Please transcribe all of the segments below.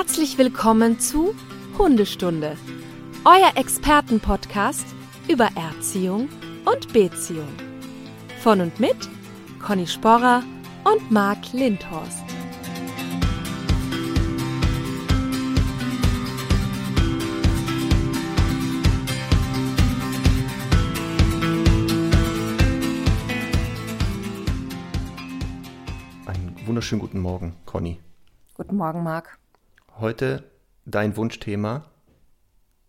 Herzlich willkommen zu Hundestunde, euer Expertenpodcast über Erziehung und Beziehung. Von und mit Conny Sporrer und Marc Lindhorst. Einen wunderschönen guten Morgen, Conny. Guten Morgen, Marc. Heute dein Wunschthema.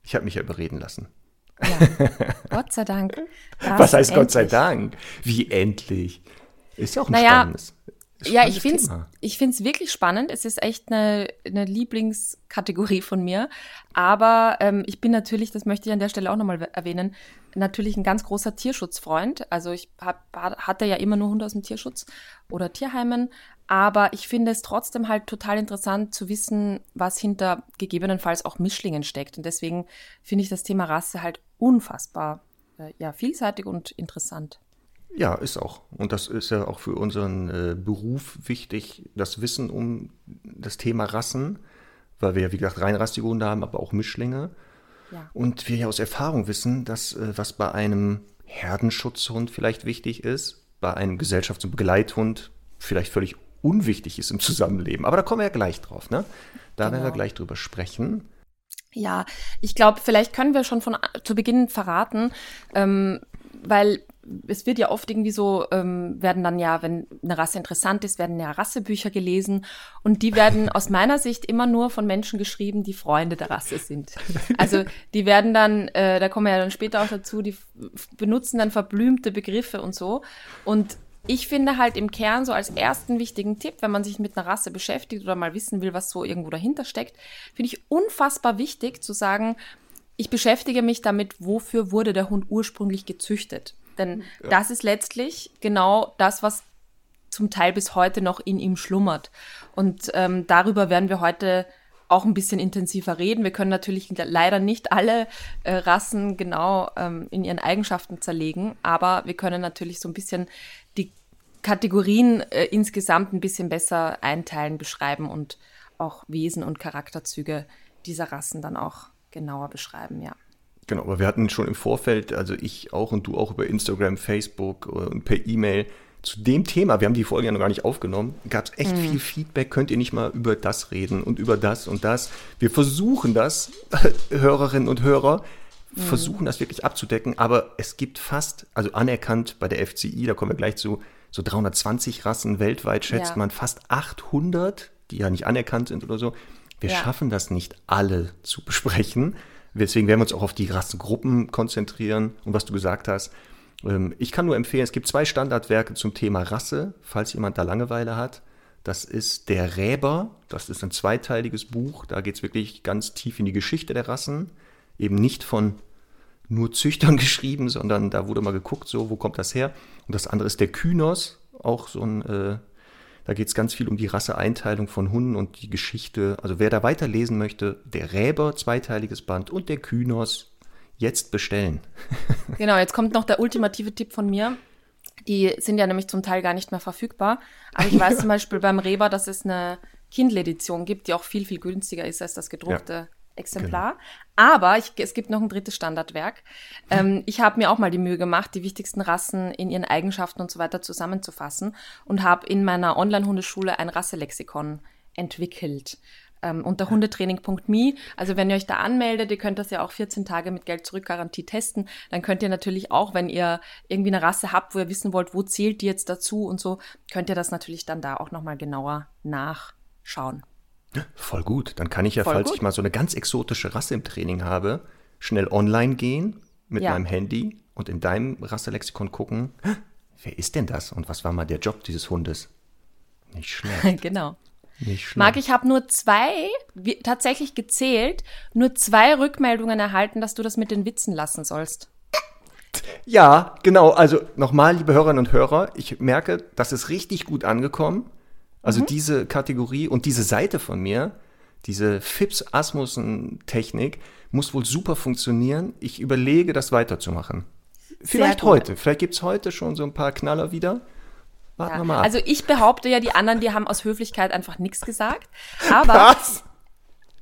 Ich habe mich ja überreden lassen. Ja, Gott sei Dank. Was heißt Gott sei. Dank? Wie endlich? Ist ja auch ein Naja, spannendes. Ja, ich spannendes finde es Thema. ich find's wirklich spannend. Es ist echt eine, eine Lieblingskategorie von mir. Aber ähm, ich bin natürlich, das möchte ich an der Stelle auch nochmal erwähnen, natürlich ein ganz großer Tierschutzfreund. Also ich hab, hatte ja immer nur Hunde aus dem Tierschutz oder Tierheimen. Aber ich finde es trotzdem halt total interessant zu wissen, was hinter gegebenenfalls auch Mischlingen steckt. Und deswegen finde ich das Thema Rasse halt unfassbar äh, ja, vielseitig und interessant. Ja, ist auch. Und das ist ja auch für unseren äh, Beruf wichtig, das Wissen um das Thema Rassen, weil wir ja, wie gesagt, reinrassige Hunde haben, aber auch Mischlinge. Ja. Und wir ja aus Erfahrung wissen, dass äh, was bei einem Herdenschutzhund vielleicht wichtig ist, bei einem Gesellschafts- und Begleithund vielleicht völlig unwichtig ist im Zusammenleben. Aber da kommen wir ja gleich drauf, ne? Da werden wir Genau. gleich drüber sprechen. Ja, ich glaube, vielleicht können wir schon von zu Beginn verraten, ähm, weil es wird ja oft irgendwie so, ähm, werden dann ja, wenn eine Rasse interessant ist, werden ja Rassebücher gelesen und die werden aus meiner Sicht immer nur von Menschen geschrieben, die Freunde der Rasse sind. Also die werden dann, äh, da kommen wir ja dann später auch dazu, die benutzen dann verblümte Begriffe und so und ich finde halt im Kern so als ersten wichtigen Tipp, wenn man sich mit einer Rasse beschäftigt oder mal wissen will, was so irgendwo dahinter steckt, finde ich unfassbar wichtig zu sagen, ich beschäftige mich damit, wofür wurde der Hund ursprünglich gezüchtet. Denn das ist letztlich genau das, was zum Teil bis heute noch in ihm schlummert. Und ähm, darüber werden wir heute auch ein bisschen intensiver reden. Wir können natürlich leider nicht alle äh, Rassen genau ähm, in ihren Eigenschaften zerlegen, aber wir können natürlich so ein bisschen die Kategorien äh, insgesamt ein bisschen besser einteilen, beschreiben und auch Wesen und Charakterzüge dieser Rassen dann auch genauer beschreiben, ja. Genau, aber wir hatten schon im Vorfeld, also ich auch und du auch über Instagram, Facebook äh, und per E-Mail zu dem Thema, wir haben die Folge ja noch gar nicht aufgenommen, gab es echt viel Feedback, könnt ihr nicht mal über das reden und über das und das. Wir versuchen das, Hörerinnen und Hörer, versuchen das wirklich abzudecken, aber es gibt fast, also anerkannt bei der FCI, da kommen wir gleich zu, so 320 Rassen weltweit schätzt Ja. man fast 800, die ja nicht anerkannt sind oder so. Wir Ja. schaffen das nicht alle zu besprechen. Deswegen werden wir uns auch auf die Rassengruppen konzentrieren und was du gesagt hast. ähm, Ich kann nur empfehlen, es gibt zwei Standardwerke zum Thema Rasse, falls jemand da Langeweile hat. Das ist Der Räber, das ist ein zweiteiliges Buch, da geht es wirklich ganz tief in die Geschichte der Rassen. Eben nicht von nur Züchtern geschrieben, sondern da wurde mal geguckt, so, wo kommt das her? Und das andere ist der Kynos, auch so ein, äh, da geht es ganz viel um die Rasseeinteilung von Hunden und die Geschichte. Also wer da weiterlesen möchte, der Räber, zweiteiliges Band und der Kynos, jetzt bestellen. Genau, jetzt kommt noch der ultimative Tipp von mir. Die sind ja nämlich zum Teil gar nicht mehr verfügbar. Aber ich weiß zum Beispiel beim Reber, dass es eine Kindle-Edition gibt, die auch viel, viel günstiger ist als das gedruckte Exemplar. Aber ich, es gibt noch ein drittes Standardwerk. Ähm, ich habe mir auch mal die Mühe gemacht, die wichtigsten Rassen in ihren Eigenschaften und so weiter zusammenzufassen und habe in meiner Online-Hundeschule ein Rasselexikon entwickelt ähm, unter hundetraining.me. Also wenn ihr euch da anmeldet, ihr könnt das ja auch 14 Tage mit Geld zurück Garantie testen, dann könnt ihr natürlich auch, wenn ihr irgendwie eine Rasse habt, wo ihr wissen wollt, wo zählt die jetzt dazu und so, könnt ihr das natürlich dann da auch nochmal genauer nachschauen. Voll gut. Dann kann ich ja, Voll falls gut. ich mal so eine ganz exotische Rasse im Training habe, schnell online gehen mit Ja. meinem Handy und in deinem Rasselexikon gucken, "Hä, wer ist denn das und was war mal der Job dieses Hundes? Nicht schlecht. genau. Nicht schlecht. Marc, ich habe nur zwei, wie, tatsächlich gezählt, nur zwei Rückmeldungen erhalten, dass du das mit den Witzen lassen sollst. Ja, genau. Also nochmal, liebe Hörerinnen und Hörer, ich merke, das ist richtig gut angekommen. Also diese Kategorie und diese Seite von mir, diese Fips Asmussen Technik, muss wohl super funktionieren. Ich überlege, das weiterzumachen. Vielleicht heute. Vielleicht gibt es heute schon so ein paar Knaller wieder. Warten wir Ja. mal ab. Also ich behaupte ja, die anderen, die haben aus Höflichkeit einfach nichts gesagt. Aber Was?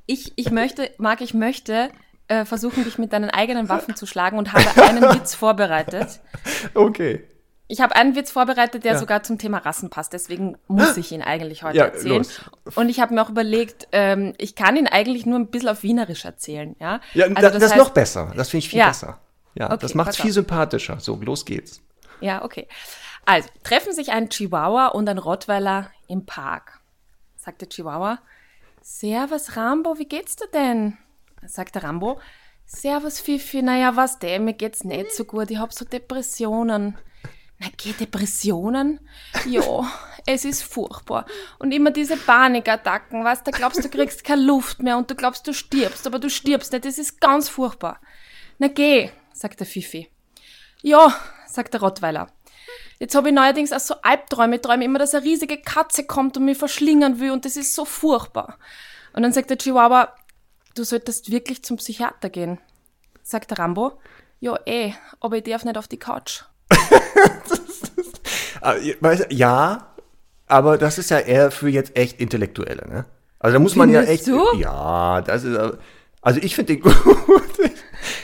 Ich, ich möchte, Marc, ich möchte äh, versuchen, dich mit deinen eigenen Waffen zu schlagen und habe einen Witz vorbereitet. Okay. Ich habe einen Witz vorbereitet, der Ja. sogar zum Thema Rassen passt. Deswegen muss ich ihn eigentlich heute Ja, erzählen. los. Und ich habe mir auch überlegt, ähm, ich kann ihn eigentlich nur ein bisschen auf Wienerisch erzählen. Ja, Ja, Also das, das ist heißt- noch besser. Das finde ich viel besser. Ja, Okay, das macht es viel sympathischer. So, los geht's. Ja, okay. Also, treffen sich ein Chihuahua und ein Rottweiler im Park. Sagt der Chihuahua, Servus Rambo, wie geht's dir denn? Sagt der Rambo, Servus Fifi, naja, was denn, mir geht's nicht so gut, ich hab so Depressionen. Na, geh Depressionen? Ja, es ist furchtbar. Und immer diese Panikattacken, weißt du, glaubst du kriegst keine Luft mehr und du glaubst du stirbst, aber du stirbst nicht, das ist ganz furchtbar. Na geh, sagt der Fifi. Ja, sagt der Rottweiler. Jetzt habe ich neuerdings auch so Albträume. Ich träume immer, dass eine riesige Katze kommt und mich verschlingen will und das ist so furchtbar. Und dann sagt der Chihuahua, du solltest wirklich zum Psychiater gehen. Sagt der Rambo, ja eh, aber ich darf nicht auf die Couch. Ja, aber das ist ja eher für jetzt echt Intellektuelle, ne? Also da muss man ja echt. Du? Ja, das ist. Also ich finde den gut.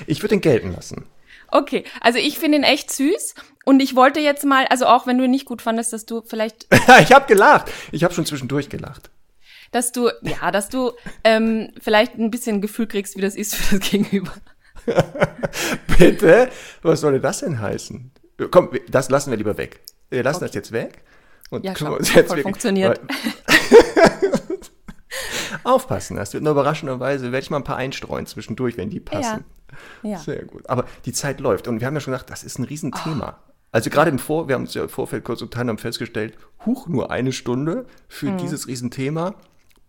Ich würde den gelten lassen. Okay, also ich finde ihn echt süß und ich wollte jetzt mal, also auch wenn du ihn nicht gut fandest, dass du vielleicht, ich habe gelacht. Ich habe schon zwischendurch gelacht. dass du, ja, dass du ähm, vielleicht ein bisschen ein Gefühl kriegst, wie das ist für das Gegenüber. Bitte? Was soll das denn heißen? Komm, das lassen wir lieber weg. Wir lassen das jetzt weg. Und Ja, schau, uns jetzt voll wirklich- funktioniert. Aufpassen, das wird nur überraschenderweise, werde ich mal ein paar einstreuen zwischendurch, wenn die passen. Ja. Sehr gut. Aber die Zeit läuft und wir haben ja schon gesagt, das ist ein Riesenthema. Also gerade im Vor, wir haben uns ja im Vorfeld kurz unterhalten, haben festgestellt, huch, nur eine Stunde für Mhm. dieses Riesenthema,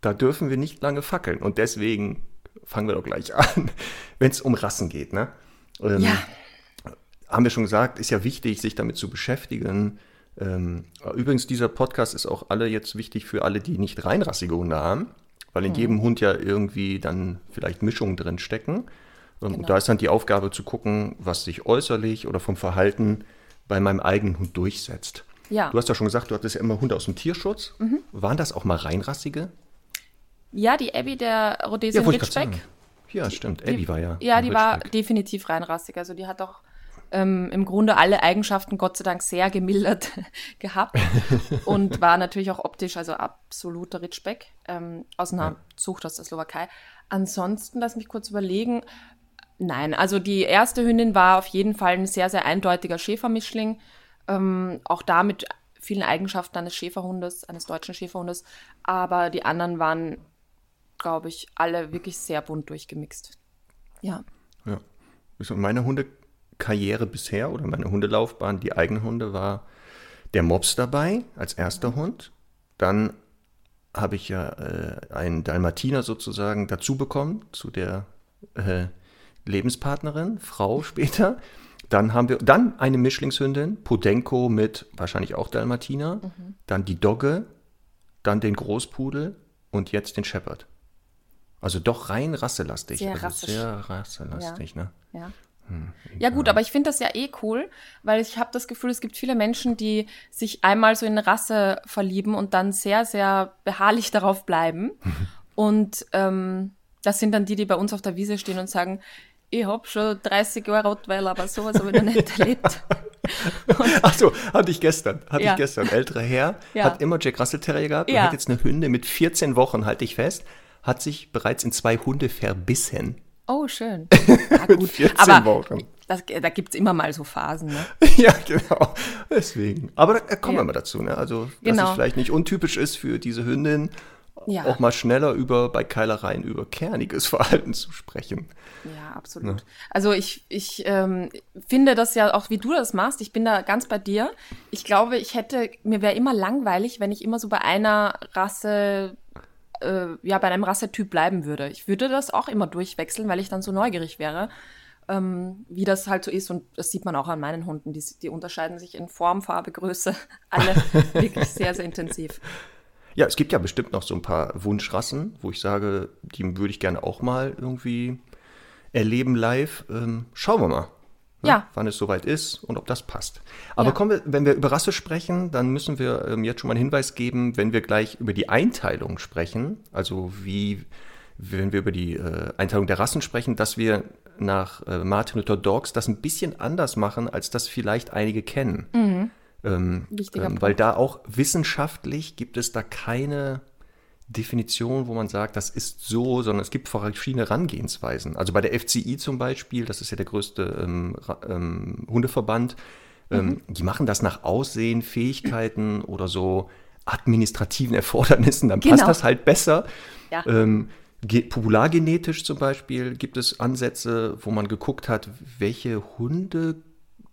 da dürfen wir nicht lange fackeln. Und deswegen fangen wir doch gleich an, wenn es um Rassen geht. Ne? Ähm, Ja. Haben wir schon gesagt, ist ja wichtig, sich damit zu beschäftigen. Ähm, übrigens, dieser Podcast ist auch alle jetzt wichtig für alle, die nicht reinrassige Hunde haben, weil in jedem Hund ja irgendwie dann vielleicht Mischungen drin stecken. Ähm, Und da ist dann die Aufgabe zu gucken, was sich äußerlich oder vom Verhalten bei meinem eigenen Hund durchsetzt. Ja. Du hast ja schon gesagt, du hattest ja immer Hunde aus dem Tierschutz. Waren das auch mal reinrassige? Ja, die Abby der Rhodesian grad Ridgeback. Ja, stimmt. Abby war ja. Ja, die war Ridgeback. definitiv reinrassig. Also die hat auch ähm, im Grunde alle Eigenschaften Gott sei Dank sehr gemildert gehabt und war natürlich auch optisch, also absoluter Ridgeback ähm, aus einer Zucht aus der Slowakei. Ansonsten, lass mich kurz überlegen. Nein, also die erste Hündin war auf jeden Fall ein sehr, sehr eindeutiger Schäfermischling. Ähm, auch da mit vielen Eigenschaften eines Schäferhundes, eines deutschen Schäferhundes. Aber die anderen waren, glaube ich, alle wirklich sehr bunt durchgemixt. Ja. Ja. So meine Hundekarriere bisher oder meine Hundelaufbahn, die eigenen Hunde, war der Mops dabei als erster Hund. Dann habe ich ja äh, einen Dalmatiner sozusagen dazu bekommen, zu der äh, Lebenspartnerin, Frau später. Dann haben wir dann eine Mischlingshündin, Podenko mit wahrscheinlich auch Dalmatiner. Dann die Dogge, dann den Großpudel und jetzt den Shepherd. Also doch rein rasselastig. Sehr also sehr rasselastig, ne? Ja. Ja gut, aber ich finde das ja eh cool, weil ich habe das Gefühl, es gibt viele Menschen, die sich einmal so in eine Rasse verlieben und dann sehr, sehr beharrlich darauf bleiben. und ähm, das sind dann die, die bei uns auf der Wiese stehen und sagen, ich hab schon 30 Jahre Rottweiler, aber sowas habe ich noch nicht erlebt. Ach so, hatte ich gestern. Hatte Ja. ich gestern. Älterer Herr Ja. hat immer Jack Russell Terrier gehabt und Ja. hat jetzt eine Hünde mit 14 Wochen, halte ich fest, hat sich bereits in zwei Hunde verbissen. Oh, schön. Ja, gut. 14 aber Wochen. Das, da gibt's immer mal so Phasen. Ne? ja, genau. Deswegen. Aber da kommen Ja. wir mal dazu. Ne? Also, dass Genau. es vielleicht nicht untypisch ist für diese Hündin, Ja. auch mal schneller über bei Keilereien über kerniges Verhalten zu sprechen. Ja, absolut. Also ich, ich ähm, finde das ja auch, wie du das machst, ich bin da ganz bei dir. Ich glaube, ich hätte, mir wäre immer langweilig, wenn ich immer so bei einer Rasse, äh, ja, bei einem Rassetyp bleiben würde. Ich würde das auch immer durchwechseln, weil ich dann so neugierig wäre, ähm, wie das halt so ist. Und das sieht man auch an meinen Hunden. Die, die unterscheiden sich in Form, Farbe, Größe, alle wirklich sehr, sehr intensiv. Ja, es gibt ja bestimmt noch so ein paar Wunschrassen, wo ich sage, die würde ich gerne auch mal irgendwie erleben live. Ähm, schauen wir mal. Ne, Ja. Wann es soweit ist und ob das passt. Aber Ja. kommen wir, wenn wir über Rasse sprechen, dann müssen wir ähm, jetzt schon mal einen Hinweis geben, wenn wir gleich über die Einteilung sprechen, also wie wenn wir über die äh, Einteilung der Rassen sprechen, dass wir nach äh, Martin Luther Dogs das ein bisschen anders machen, als das vielleicht einige kennen. Mhm. Ähm, ähm, weil da auch wissenschaftlich gibt es da keine Definition, wo man sagt, das ist so, sondern es gibt verschiedene Herangehensweisen. Also bei der FCI zum Beispiel, das ist ja der größte ähm, ähm, Hundeverband, ähm, mhm. die machen das nach Aussehen, Fähigkeiten oder so administrativen Erfordernissen, dann genau. passt das halt besser. Ja. Ähm, populargenetisch zum Beispiel gibt es Ansätze, wo man geguckt hat, welche Hunde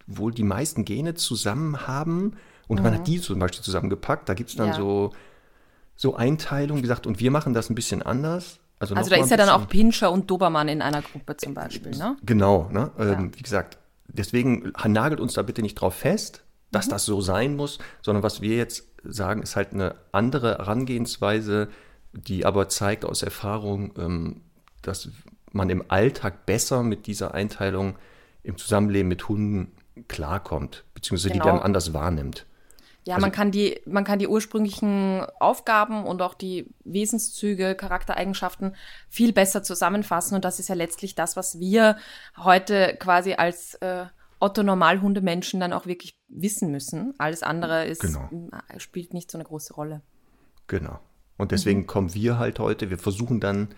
wohl die meisten Gene zusammen haben und mhm. man hat die zum Beispiel zusammengepackt. Da gibt es dann ja. so so Einteilung, wie gesagt, und wir machen das ein bisschen anders. Also, also da ist ja dann auch Pinscher und Dobermann in einer Gruppe zum Beispiel, ne? Genau, ne? Ja. Ähm, wie gesagt, deswegen nagelt uns da bitte nicht drauf fest, dass mhm. das so sein muss, sondern was wir jetzt sagen, ist halt eine andere Herangehensweise, die aber zeigt aus Erfahrung, ähm, dass man im Alltag besser mit dieser Einteilung im Zusammenleben mit Hunden klarkommt, beziehungsweise genau. die dann anders wahrnimmt. Ja, also, man kann die, man kann die ursprünglichen Aufgaben und auch die Wesenszüge, Charaktereigenschaften viel besser zusammenfassen. Und das ist ja letztlich das, was wir heute quasi als äh, Otto-Normalhundemenschen dann auch wirklich wissen müssen. Alles andere ist, genau. spielt nicht so eine große Rolle. Genau. Und deswegen mhm. kommen wir halt heute, wir versuchen dann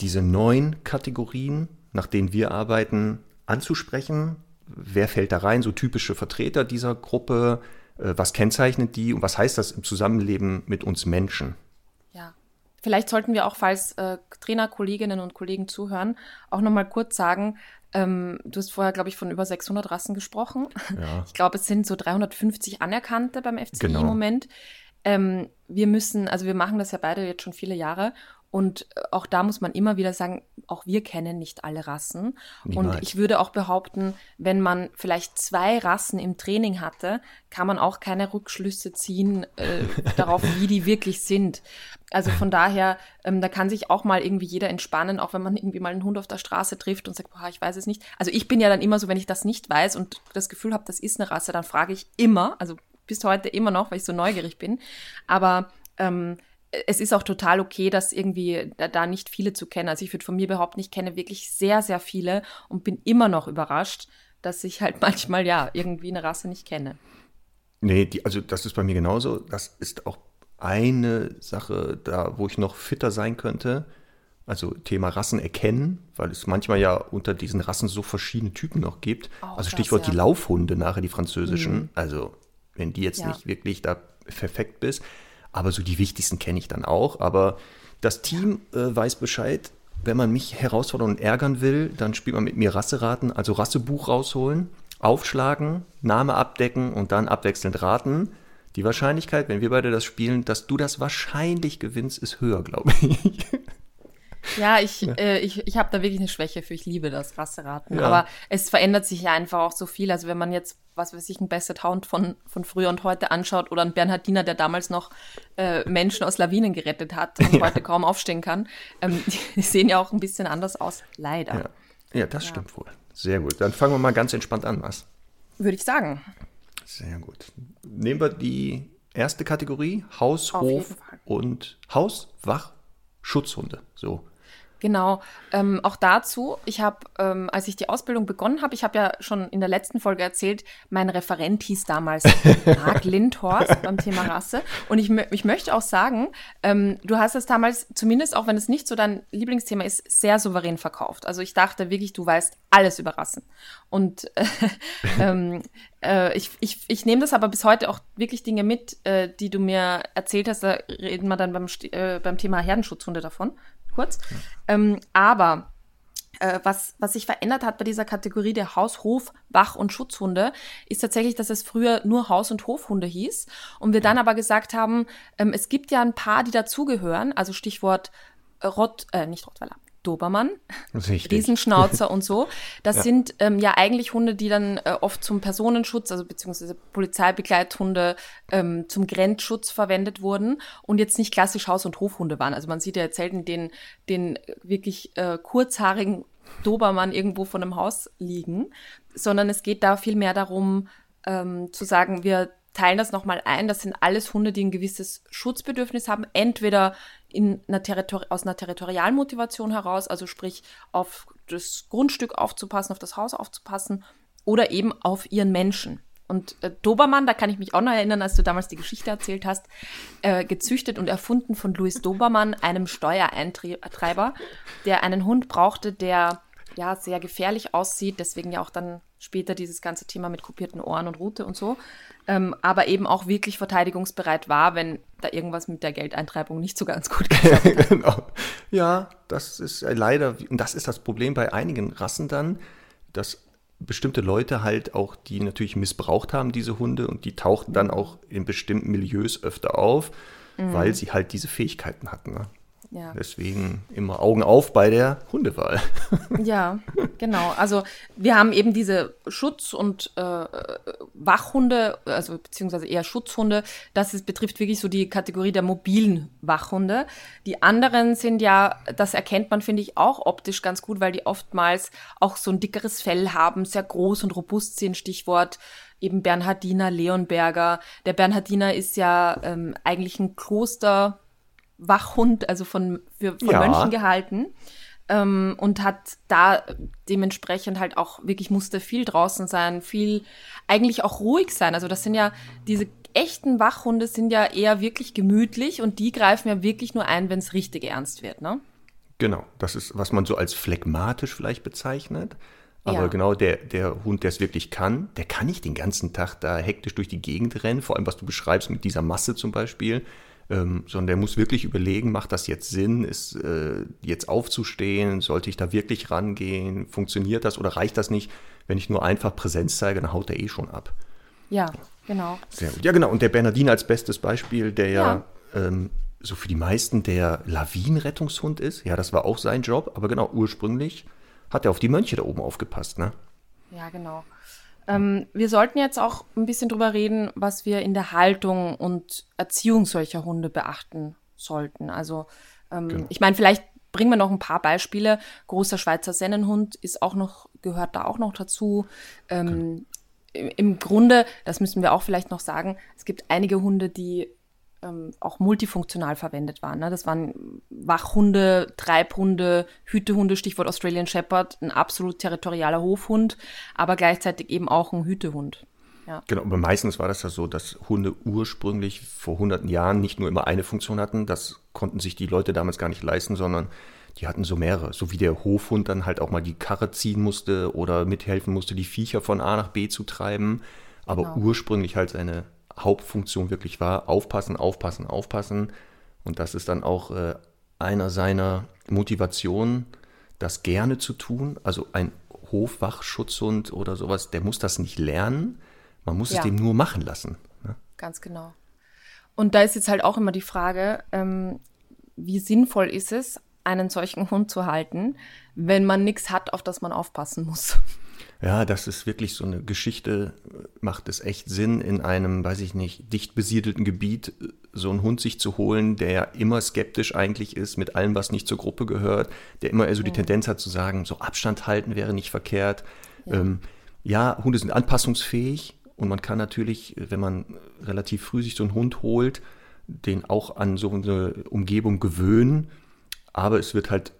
diese neun Kategorien, nach denen wir arbeiten, anzusprechen. Wer fällt da rein? So typische Vertreter dieser Gruppe, was kennzeichnet die und was heißt das im Zusammenleben mit uns Menschen? Ja, vielleicht sollten wir auch, falls äh, Trainer, Kolleginnen und Kollegen zuhören, auch nochmal kurz sagen, ähm, du hast vorher, glaube ich, von über 600 Rassen gesprochen. Ja. Ich glaube, es sind so 350 anerkannte beim FCI genau. im Moment. Ähm, wir müssen, also wir machen das ja beide jetzt schon viele Jahre und äh, auch da muss man immer wieder sagen, auch wir kennen nicht alle Rassen. Niemals. Und ich würde auch behaupten, wenn man vielleicht zwei Rassen im Training hatte, kann man auch keine Rückschlüsse ziehen äh, darauf, wie die wirklich sind. Also von daher, ähm, da kann sich auch mal irgendwie jeder entspannen, auch wenn man irgendwie mal einen Hund auf der Straße trifft und sagt, boah, ich weiß es nicht. Also ich bin ja dann immer so, wenn ich das nicht weiß und das Gefühl habe, das ist eine Rasse, dann frage ich immer, also bis heute immer noch, weil ich so neugierig bin. Aber ähm, es ist auch total okay, dass irgendwie da, da nicht viele zu kennen. Also ich würde von mir behaupten, ich kenne wirklich sehr, sehr viele und bin immer noch überrascht, dass ich halt manchmal ja irgendwie eine Rasse nicht kenne. Nee, die, also das ist bei mir genauso. Das ist auch eine Sache da, wo ich noch fitter sein könnte. Also Thema Rassen erkennen, weil es manchmal ja unter diesen Rassen so verschiedene Typen noch gibt. Auch also Stichwort das, ja. die Laufhunde nachher, die französischen. Mhm. Also wenn die jetzt ja. nicht wirklich da perfekt bist. Aber so die wichtigsten kenne ich dann auch. Aber das Team äh, weiß Bescheid. Wenn man mich herausfordern und ärgern will, dann spielt man mit mir Rasseraten, also Rassebuch rausholen, aufschlagen, Name abdecken und dann abwechselnd raten. Die Wahrscheinlichkeit, wenn wir beide das spielen, dass du das wahrscheinlich gewinnst, ist höher, glaube ich. Ja, ich, ja. Äh, ich, ich habe da wirklich eine Schwäche für. Ich liebe das Rasseraten. Ja. Aber es verändert sich ja einfach auch so viel. Also wenn man jetzt, was weiß ich, ein Basset Hound von, von früher und heute anschaut oder ein Bernhardiner, der damals noch äh, Menschen aus Lawinen gerettet hat und ja. heute kaum aufstehen kann, ähm, die sehen ja auch ein bisschen anders aus. Leider. Ja, das stimmt wohl. Sehr gut. Dann fangen wir mal ganz entspannt an, was? Würde ich sagen. Sehr gut. Nehmen wir die erste Kategorie, Haus, Hof und Haus, Wach, Schutzhunde. So. Genau, ähm, auch dazu, ich habe, ähm, als ich die Ausbildung begonnen habe, ich habe ja schon in der letzten Folge erzählt, mein Referent hieß damals Marc Lindhorst beim Thema Rasse. Und ich, ich möchte auch sagen, ähm, du hast es damals, zumindest auch wenn es nicht so dein Lieblingsthema ist, sehr souverän verkauft. Also ich dachte wirklich, du weißt alles über Rassen. Und äh, ähm, äh, ich, ich, ich nehme das aber bis heute auch wirklich Dinge mit, äh, die du mir erzählt hast. Da reden wir dann beim, äh, beim Thema Herdenschutzhunde davon, kurz. Ja. Ähm, aber äh, was, was sich verändert hat bei dieser Kategorie der Haus-, Hof-, Wach- und Schutzhunde, ist tatsächlich, dass es früher nur Haus- und Hofhunde hieß. Und wir dann aber gesagt haben, ähm, es gibt ja ein paar, die dazugehören, also Stichwort Rott, äh, nicht Rottweiler, Dobermann, Richtig. Riesenschnauzer und so. Das ja. sind ähm, ja eigentlich Hunde, die dann äh, oft zum Personenschutz, also beziehungsweise Polizeibegleithunde ähm, zum Grenzschutz verwendet wurden und jetzt nicht klassisch Haus- und Hofhunde waren. Also man sieht ja jetzt selten den, den wirklich äh, kurzhaarigen Dobermann irgendwo von einem Haus liegen, sondern es geht da viel mehr darum, ähm, zu sagen, wir teilen das nochmal ein. Das sind alles Hunde, die ein gewisses Schutzbedürfnis haben. Entweder in einer Territori aus einer Territorialmotivation heraus, also sprich auf das Grundstück aufzupassen, auf das Haus aufzupassen oder eben auf ihren Menschen. Und äh, Dobermann, da kann ich mich auch noch erinnern, als du damals die Geschichte erzählt hast, äh, gezüchtet und erfunden von Louis Dobermann, einem Steuereintreiber, der einen Hund brauchte, der ja sehr gefährlich aussieht, deswegen ja auch dann später dieses ganze Thema mit kopierten Ohren und Rute und so, ähm, aber eben auch wirklich verteidigungsbereit war, wenn da irgendwas mit der Geldeintreibung nicht so ganz gut geklappt genau. Ja, das ist leider, und das ist das Problem bei einigen Rassen dann, dass bestimmte Leute halt auch, die natürlich missbraucht haben, diese Hunde, und die tauchten dann auch in bestimmten Milieus öfter auf, mhm. weil sie halt diese Fähigkeiten hatten. Ne? Ja. Deswegen immer Augen auf bei der Hundewahl. Ja, genau. Also wir haben eben diese Schutz- und äh, Wachhunde, also beziehungsweise eher Schutzhunde. Das ist, betrifft wirklich so die Kategorie der mobilen Wachhunde. Die anderen sind ja, das erkennt man, finde ich, auch optisch ganz gut, weil die oftmals auch so ein dickeres Fell haben, sehr groß und robust sind. Stichwort eben Bernhardiner, Leonberger. Der Bernhardiner ist ja ähm, eigentlich ein Kloster. Wachhund, also von, für, von ja. Mönchen gehalten. Ähm, und hat da dementsprechend halt auch wirklich musste viel draußen sein, viel eigentlich auch ruhig sein. Also das sind ja diese echten Wachhunde sind ja eher wirklich gemütlich und die greifen ja wirklich nur ein, wenn es richtig ernst wird, ne? Genau, das ist, was man so als phlegmatisch vielleicht bezeichnet. Aber ja. genau der, der Hund, der es wirklich kann, der kann nicht den ganzen Tag da hektisch durch die Gegend rennen, vor allem was du beschreibst mit dieser Masse zum Beispiel ähm, sondern der muss wirklich überlegen, macht das jetzt Sinn, ist äh, jetzt aufzustehen, sollte ich da wirklich rangehen, funktioniert das oder reicht das nicht? Wenn ich nur einfach Präsenz zeige, dann haut er eh schon ab. Ja, genau. Sehr gut. Ja, genau. Und der Bernardin als bestes Beispiel, der ja, ja ähm, so für die meisten der Lawinenrettungshund ist. Ja, das war auch sein Job, aber genau, ursprünglich hat er auf die Mönche da oben aufgepasst, ne? Ja, genau. Ähm, wir sollten jetzt auch ein bisschen drüber reden, was wir in der Haltung und Erziehung solcher Hunde beachten sollten. Also ähm, genau. ich meine, vielleicht bringen wir noch ein paar Beispiele. Großer Schweizer Sennenhund ist auch noch, gehört da auch noch dazu. Ähm, genau. Im Grunde, das müssen wir auch vielleicht noch sagen, es gibt einige Hunde, die ähm, auch multifunktional verwendet waren. Ne? Das waren Wachhunde, Treibhunde, Hütehunde, Stichwort Australian Shepherd, ein absolut territorialer Hofhund, aber gleichzeitig eben auch ein Hütehund. Ja. Genau, aber meistens war das ja so, dass Hunde ursprünglich vor hunderten Jahren nicht nur immer eine Funktion hatten, das konnten sich die Leute damals gar nicht leisten, sondern die hatten so mehrere. So wie der Hofhund dann halt auch mal die Karre ziehen musste oder mithelfen musste, die Viecher von A nach B zu treiben, aber genau. ursprünglich halt seine Hauptfunktion wirklich war, aufpassen, aufpassen, aufpassen. Und das ist dann auch äh, einer seiner Motivationen, das gerne zu tun. Also ein Hofwachschutzhund oder sowas, der muss das nicht lernen. Man muss ja. es dem nur machen lassen. Ne? Ganz genau. Und da ist jetzt halt auch immer die Frage, ähm, wie sinnvoll ist es, einen solchen Hund zu halten, wenn man nichts hat, auf das man aufpassen muss ja, das ist wirklich so eine Geschichte, macht es echt Sinn, in einem, weiß ich nicht, dicht besiedelten Gebiet äh, so einen Hund sich zu holen, der immer skeptisch eigentlich ist mit allem, was nicht zur Gruppe gehört, der immer also die Tendenz hat zu sagen, so Abstand halten wäre nicht verkehrt. Ja. Ähm, ja, Hunde sind anpassungsfähig und man kann natürlich, wenn man relativ früh sich so einen Hund holt, den auch an so eine Umgebung gewöhnen, aber es wird halt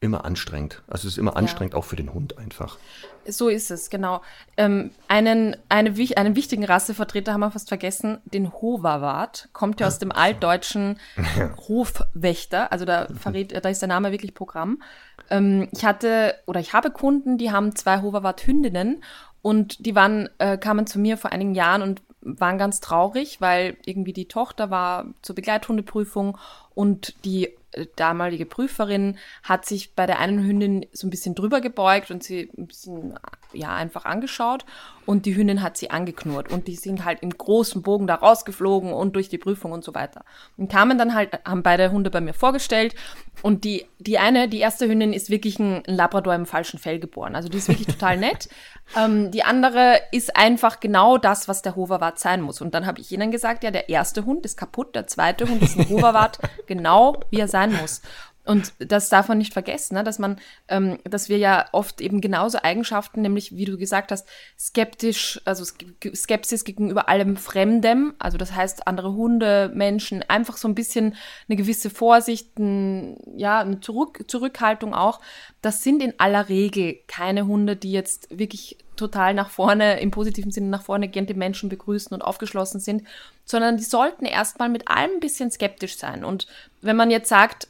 immer anstrengend. Also es ist immer anstrengend, ja. auch für den Hund einfach. So ist es, genau. Ähm, einen, eine, einen wichtigen Rassevertreter haben wir fast vergessen, den Hoverwart, kommt ja aus dem altdeutschen Hofwächter, also da verrät, da ist der Name wirklich Programm. Ähm, ich hatte, oder ich habe Kunden, die haben zwei Hoverwart-Hündinnen und die waren, äh, kamen zu mir vor einigen Jahren und waren ganz traurig, weil irgendwie die Tochter war zur Begleithundeprüfung und die damalige Prüferin hat sich bei der einen Hündin so ein bisschen drüber gebeugt und sie ein bisschen ja einfach angeschaut und die Hündin hat sie angeknurrt und die sind halt im großen Bogen da rausgeflogen und durch die Prüfung und so weiter. Und kamen dann halt, haben beide Hunde bei mir vorgestellt und die, die eine, die erste Hündin ist wirklich ein Labrador im falschen Fell geboren. Also die ist wirklich total nett. Ähm, die andere ist einfach genau das, was der Hoverwart sein muss. Und dann habe ich ihnen gesagt, ja, der erste Hund ist kaputt, der zweite Hund ist ein Hoverwart, genau wie er sein muss. Und das darf man nicht vergessen, ne? dass man, ähm, dass wir ja oft eben genauso Eigenschaften, nämlich wie du gesagt hast, skeptisch, also Skepsis gegenüber allem Fremdem, also das heißt andere Hunde, Menschen, einfach so ein bisschen eine gewisse Vorsicht, ein, ja, eine Zurück, Zurückhaltung auch. Das sind in aller Regel keine Hunde, die jetzt wirklich total nach vorne, im positiven Sinne nach vorne gehend die Menschen begrüßen und aufgeschlossen sind, sondern die sollten erstmal mit allem ein bisschen skeptisch sein. Und wenn man jetzt sagt,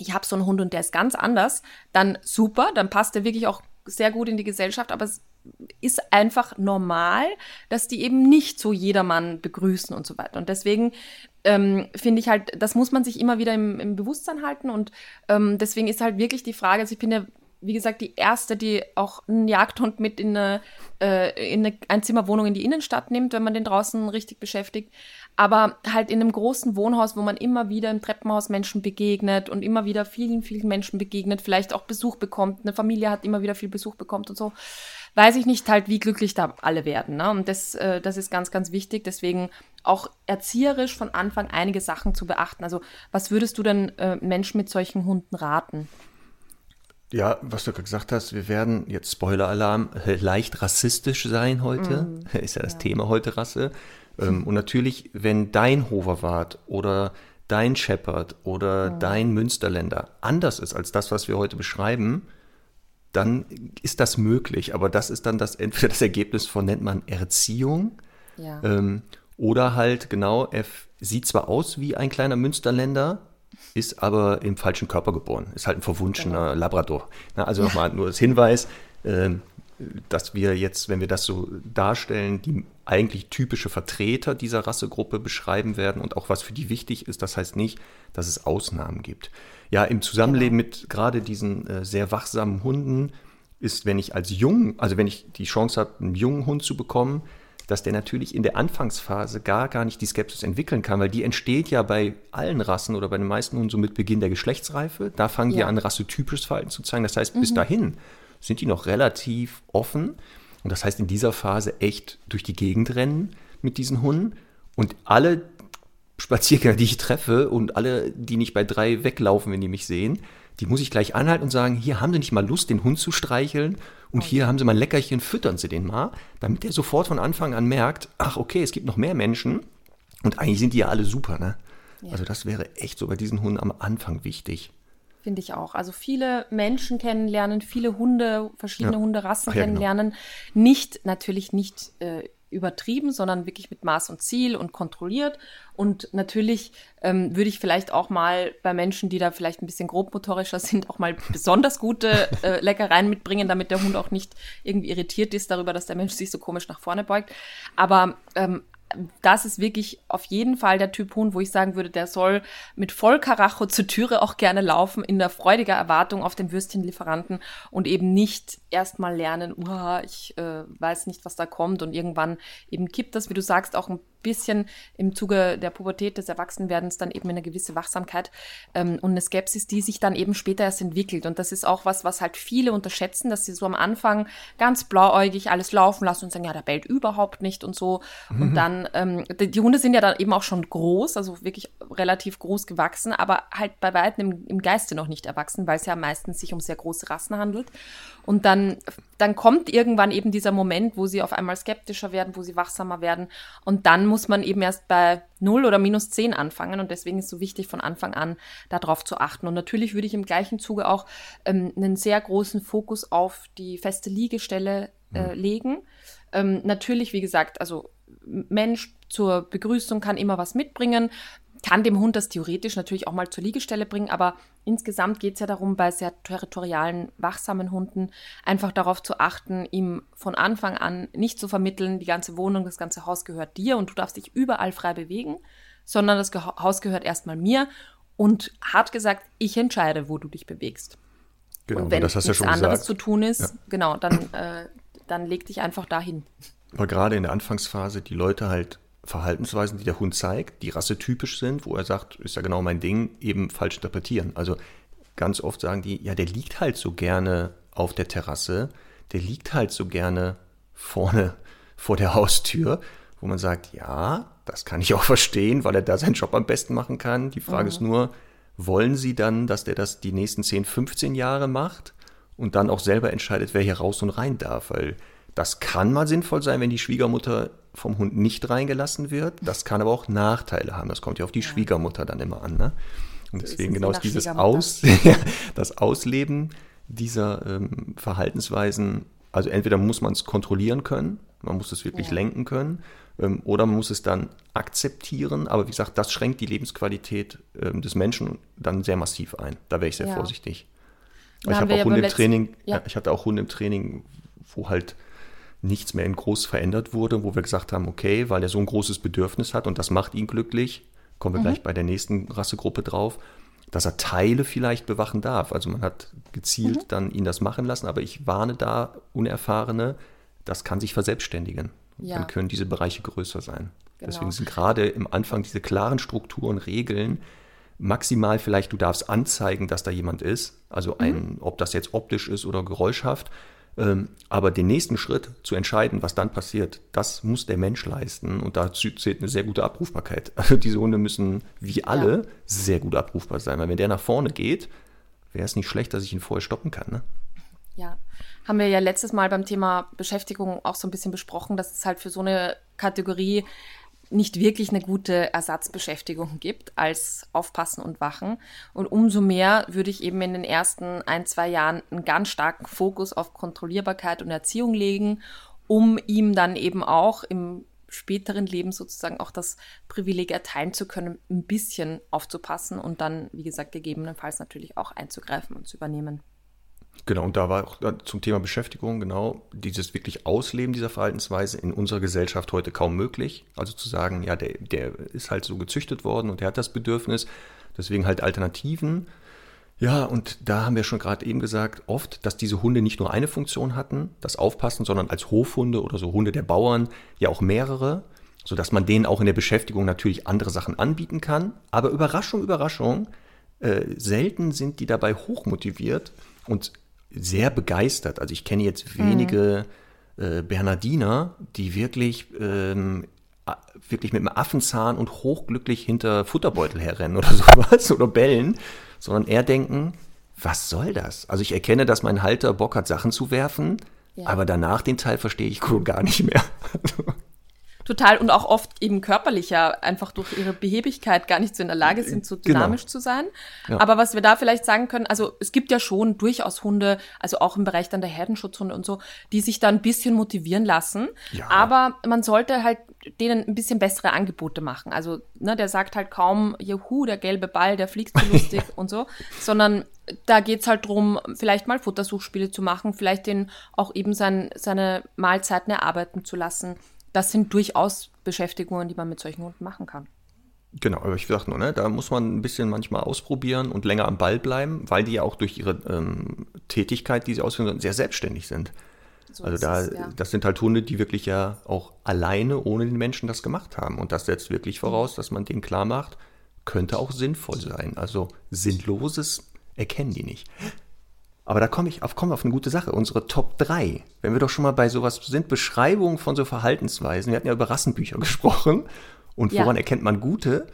ich habe so einen Hund und der ist ganz anders, dann super, dann passt der wirklich auch sehr gut in die Gesellschaft, aber es ist einfach normal, dass die eben nicht so jedermann begrüßen und so weiter. Und deswegen ähm, finde ich halt, das muss man sich immer wieder im, im Bewusstsein halten. Und ähm, deswegen ist halt wirklich die Frage, also ich bin ja wie gesagt, die erste, die auch einen Jagdhund mit in eine, äh, in eine Einzimmerwohnung in die Innenstadt nimmt, wenn man den draußen richtig beschäftigt. Aber halt in einem großen Wohnhaus, wo man immer wieder im Treppenhaus Menschen begegnet und immer wieder vielen, vielen Menschen begegnet, vielleicht auch Besuch bekommt, eine Familie hat immer wieder viel Besuch bekommt und so, weiß ich nicht halt, wie glücklich da alle werden. Ne? Und das, äh, das ist ganz, ganz wichtig. Deswegen auch erzieherisch von Anfang einige Sachen zu beachten. Also was würdest du denn äh, Menschen mit solchen Hunden raten? Ja, was du gesagt hast, wir werden jetzt Spoiler-Alarm äh, leicht rassistisch sein heute. Mm. Ist ja das ja. Thema heute Rasse. Ähm, und natürlich, wenn dein Hoverwart oder dein Shepherd oder mm. dein Münsterländer anders ist als das, was wir heute beschreiben, dann ist das möglich. Aber das ist dann das entweder das Ergebnis von nennt man Erziehung ja. ähm, oder halt genau, er sieht zwar aus wie ein kleiner Münsterländer, ist aber im falschen Körper geboren, ist halt ein verwunschener genau. Labrador. Na, also nochmal nur das Hinweis, äh, dass wir jetzt, wenn wir das so darstellen, die eigentlich typische Vertreter dieser Rassegruppe beschreiben werden und auch was für die wichtig ist. Das heißt nicht, dass es Ausnahmen gibt. Ja, im Zusammenleben genau. mit gerade diesen äh, sehr wachsamen Hunden ist, wenn ich als jung, also wenn ich die Chance habe, einen jungen Hund zu bekommen, dass der natürlich in der Anfangsphase gar, gar nicht die Skepsis entwickeln kann, weil die entsteht ja bei allen Rassen oder bei den meisten Hunden so mit Beginn der Geschlechtsreife. Da fangen ja. die an, rassetypisches Verhalten zu zeigen. Das heißt, mhm. bis dahin sind die noch relativ offen. Und das heißt, in dieser Phase echt durch die Gegend rennen mit diesen Hunden. Und alle Spaziergänger, die ich treffe und alle, die nicht bei drei weglaufen, wenn die mich sehen, die muss ich gleich anhalten und sagen, hier haben Sie nicht mal Lust, den Hund zu streicheln und hier haben Sie mal ein Leckerchen, füttern Sie den mal, damit der sofort von Anfang an merkt, ach okay, es gibt noch mehr Menschen und eigentlich sind die ja alle super, ne? Ja. Also das wäre echt so bei diesen Hunden am Anfang wichtig. Finde ich auch. Also viele Menschen kennenlernen, viele Hunde, verschiedene ja. Hunderassen ja, genau. kennenlernen. Genau. Nicht, natürlich nicht äh, übertrieben, sondern wirklich mit Maß und Ziel und kontrolliert. Und natürlich ähm, würde ich vielleicht auch mal bei Menschen, die da vielleicht ein bisschen grobmotorischer sind, auch mal besonders gute äh, Leckereien mitbringen, damit der Hund auch nicht irgendwie irritiert ist darüber, dass der Mensch sich so komisch nach vorne beugt. Aber ähm, das ist wirklich auf jeden Fall der Typ Hund, wo ich sagen würde, der soll mit Vollkaracho zur Türe auch gerne laufen, in der freudiger Erwartung auf den Würstchenlieferanten und eben nicht erstmal lernen, uh, ich äh, weiß nicht, was da kommt. Und irgendwann eben kippt das, wie du sagst, auch ein bisschen im Zuge der Pubertät des Erwachsenwerdens dann eben eine gewisse Wachsamkeit ähm, und eine Skepsis, die sich dann eben später erst entwickelt. Und das ist auch was, was halt viele unterschätzen, dass sie so am Anfang ganz blauäugig alles laufen lassen und sagen, ja, der bellt überhaupt nicht und so. Mhm. Und dann, ähm, die, die, Hunde sind ja dann eben auch schon groß, also wirklich relativ groß gewachsen, aber halt bei weitem im, im Geiste noch nicht erwachsen, weil es ja meistens sich um sehr große Rassen handelt. Und dann, dann kommt irgendwann eben dieser Moment, wo sie auf einmal skeptischer werden, wo sie wachsamer werden. Und dann muss man eben erst bei 0 oder minus 10 anfangen. Und deswegen ist es so wichtig, von Anfang an darauf zu achten. Und natürlich würde ich im gleichen Zuge auch ähm, einen sehr großen Fokus auf die feste Liegestelle äh, mhm. legen. Ähm, natürlich, wie gesagt, also Mensch zur Begrüßung kann immer was mitbringen kann dem Hund das theoretisch natürlich auch mal zur Liegestelle bringen, aber insgesamt geht es ja darum, bei sehr territorialen, wachsamen Hunden einfach darauf zu achten, ihm von Anfang an nicht zu vermitteln, die ganze Wohnung, das ganze Haus gehört dir und du darfst dich überall frei bewegen, sondern das Haus gehört erstmal mir und hart gesagt, ich entscheide, wo du dich bewegst. Genau, und wenn das hast nichts ja schon anderes gesagt. zu tun ist, ja. genau, dann, äh, dann leg dich einfach dahin. Aber gerade in der Anfangsphase die Leute halt Verhaltensweisen, die der Hund zeigt, die rassetypisch sind, wo er sagt, ist ja genau mein Ding, eben falsch interpretieren. Also ganz oft sagen die, ja, der liegt halt so gerne auf der Terrasse, der liegt halt so gerne vorne vor der Haustür, wo man sagt, ja, das kann ich auch verstehen, weil er da seinen Job am besten machen kann. Die Frage mhm. ist nur, wollen sie dann, dass der das die nächsten 10, 15 Jahre macht und dann auch selber entscheidet, wer hier raus und rein darf? Weil das kann mal sinnvoll sein, wenn die Schwiegermutter vom Hund nicht reingelassen wird. Das kann aber auch Nachteile haben. Das kommt ja auf die ja. Schwiegermutter dann immer an. Ne? Und deswegen genau ist dieses Aus, das Ausleben dieser ähm, Verhaltensweisen, also entweder muss man es kontrollieren können, man muss es wirklich ja. lenken können, ähm, oder man muss es dann akzeptieren. Aber wie gesagt, das schränkt die Lebensqualität ähm, des Menschen dann sehr massiv ein. Da wäre ich sehr ja. vorsichtig. ich habe auch Hunde im Training, ich hatte auch Hunde im Training, wo halt nichts mehr in groß verändert wurde, wo wir gesagt haben, okay, weil er so ein großes Bedürfnis hat und das macht ihn glücklich, kommen wir mhm. gleich bei der nächsten Rassegruppe drauf, dass er Teile vielleicht bewachen darf. Also man hat gezielt mhm. dann ihn das machen lassen, aber ich warne da Unerfahrene, das kann sich verselbstständigen. Ja. Dann können diese Bereiche größer sein. Genau. Deswegen sind gerade im Anfang diese klaren Strukturen, Regeln, maximal vielleicht, du darfst anzeigen, dass da jemand ist, also ein, mhm. ob das jetzt optisch ist oder geräuschhaft, aber den nächsten Schritt zu entscheiden, was dann passiert, das muss der Mensch leisten und dazu zählt eine sehr gute Abrufbarkeit. Also diese Hunde müssen wie alle ja. sehr gut abrufbar sein, weil wenn der nach vorne geht, wäre es nicht schlecht, dass ich ihn vorher stoppen kann. Ne? Ja, haben wir ja letztes Mal beim Thema Beschäftigung auch so ein bisschen besprochen, dass es halt für so eine Kategorie nicht wirklich eine gute Ersatzbeschäftigung gibt als Aufpassen und Wachen. Und umso mehr würde ich eben in den ersten ein, zwei Jahren einen ganz starken Fokus auf Kontrollierbarkeit und Erziehung legen, um ihm dann eben auch im späteren Leben sozusagen auch das Privileg erteilen zu können, ein bisschen aufzupassen und dann, wie gesagt, gegebenenfalls natürlich auch einzugreifen und zu übernehmen. Genau, und da war auch zum Thema Beschäftigung, genau, dieses wirklich Ausleben dieser Verhaltensweise in unserer Gesellschaft heute kaum möglich. Also zu sagen, ja, der, der ist halt so gezüchtet worden und der hat das Bedürfnis, deswegen halt Alternativen. Ja, und da haben wir schon gerade eben gesagt, oft, dass diese Hunde nicht nur eine Funktion hatten, das Aufpassen, sondern als Hofhunde oder so Hunde der Bauern ja auch mehrere, sodass man denen auch in der Beschäftigung natürlich andere Sachen anbieten kann. Aber Überraschung, Überraschung, äh, selten sind die dabei hochmotiviert und sehr begeistert. Also ich kenne jetzt wenige mhm. äh, Bernardiner, die wirklich, ähm, wirklich mit einem Affenzahn und hochglücklich hinter Futterbeutel herrennen oder sowas oder bellen, sondern eher denken, was soll das? Also ich erkenne, dass mein Halter Bock hat, Sachen zu werfen, ja. aber danach den Teil verstehe ich gar nicht mehr. Total und auch oft eben körperlicher, einfach durch ihre Behebigkeit gar nicht so in der Lage sind, so genau. dynamisch genau. zu sein. Ja. Aber was wir da vielleicht sagen können, also es gibt ja schon durchaus Hunde, also auch im Bereich dann der Herdenschutzhunde und so, die sich da ein bisschen motivieren lassen. Ja. Aber man sollte halt denen ein bisschen bessere Angebote machen. Also, ne, der sagt halt kaum, juhu, der gelbe Ball, der fliegt so lustig und so, sondern da geht's halt drum, vielleicht mal Futtersuchspiele zu machen, vielleicht den auch eben sein, seine Mahlzeiten erarbeiten zu lassen das sind durchaus Beschäftigungen, die man mit solchen Hunden machen kann. Genau, aber ich sag nur, ne, da muss man ein bisschen manchmal ausprobieren und länger am Ball bleiben, weil die ja auch durch ihre ähm, Tätigkeit, die sie ausführen, sehr selbstständig sind. So also da, es, ja. das sind halt Hunde, die wirklich ja auch alleine ohne den Menschen das gemacht haben. Und das setzt wirklich voraus, dass man denen klar macht, könnte auch sinnvoll sein. Also Sinnloses erkennen die nicht. Aber da komme ich auf, komme auf eine gute Sache. Unsere Top 3. Wenn wir doch schon mal bei sowas sind, Beschreibungen von so Verhaltensweisen. Wir hatten ja über Rassenbücher gesprochen. Und woran ja. erkennt man gute?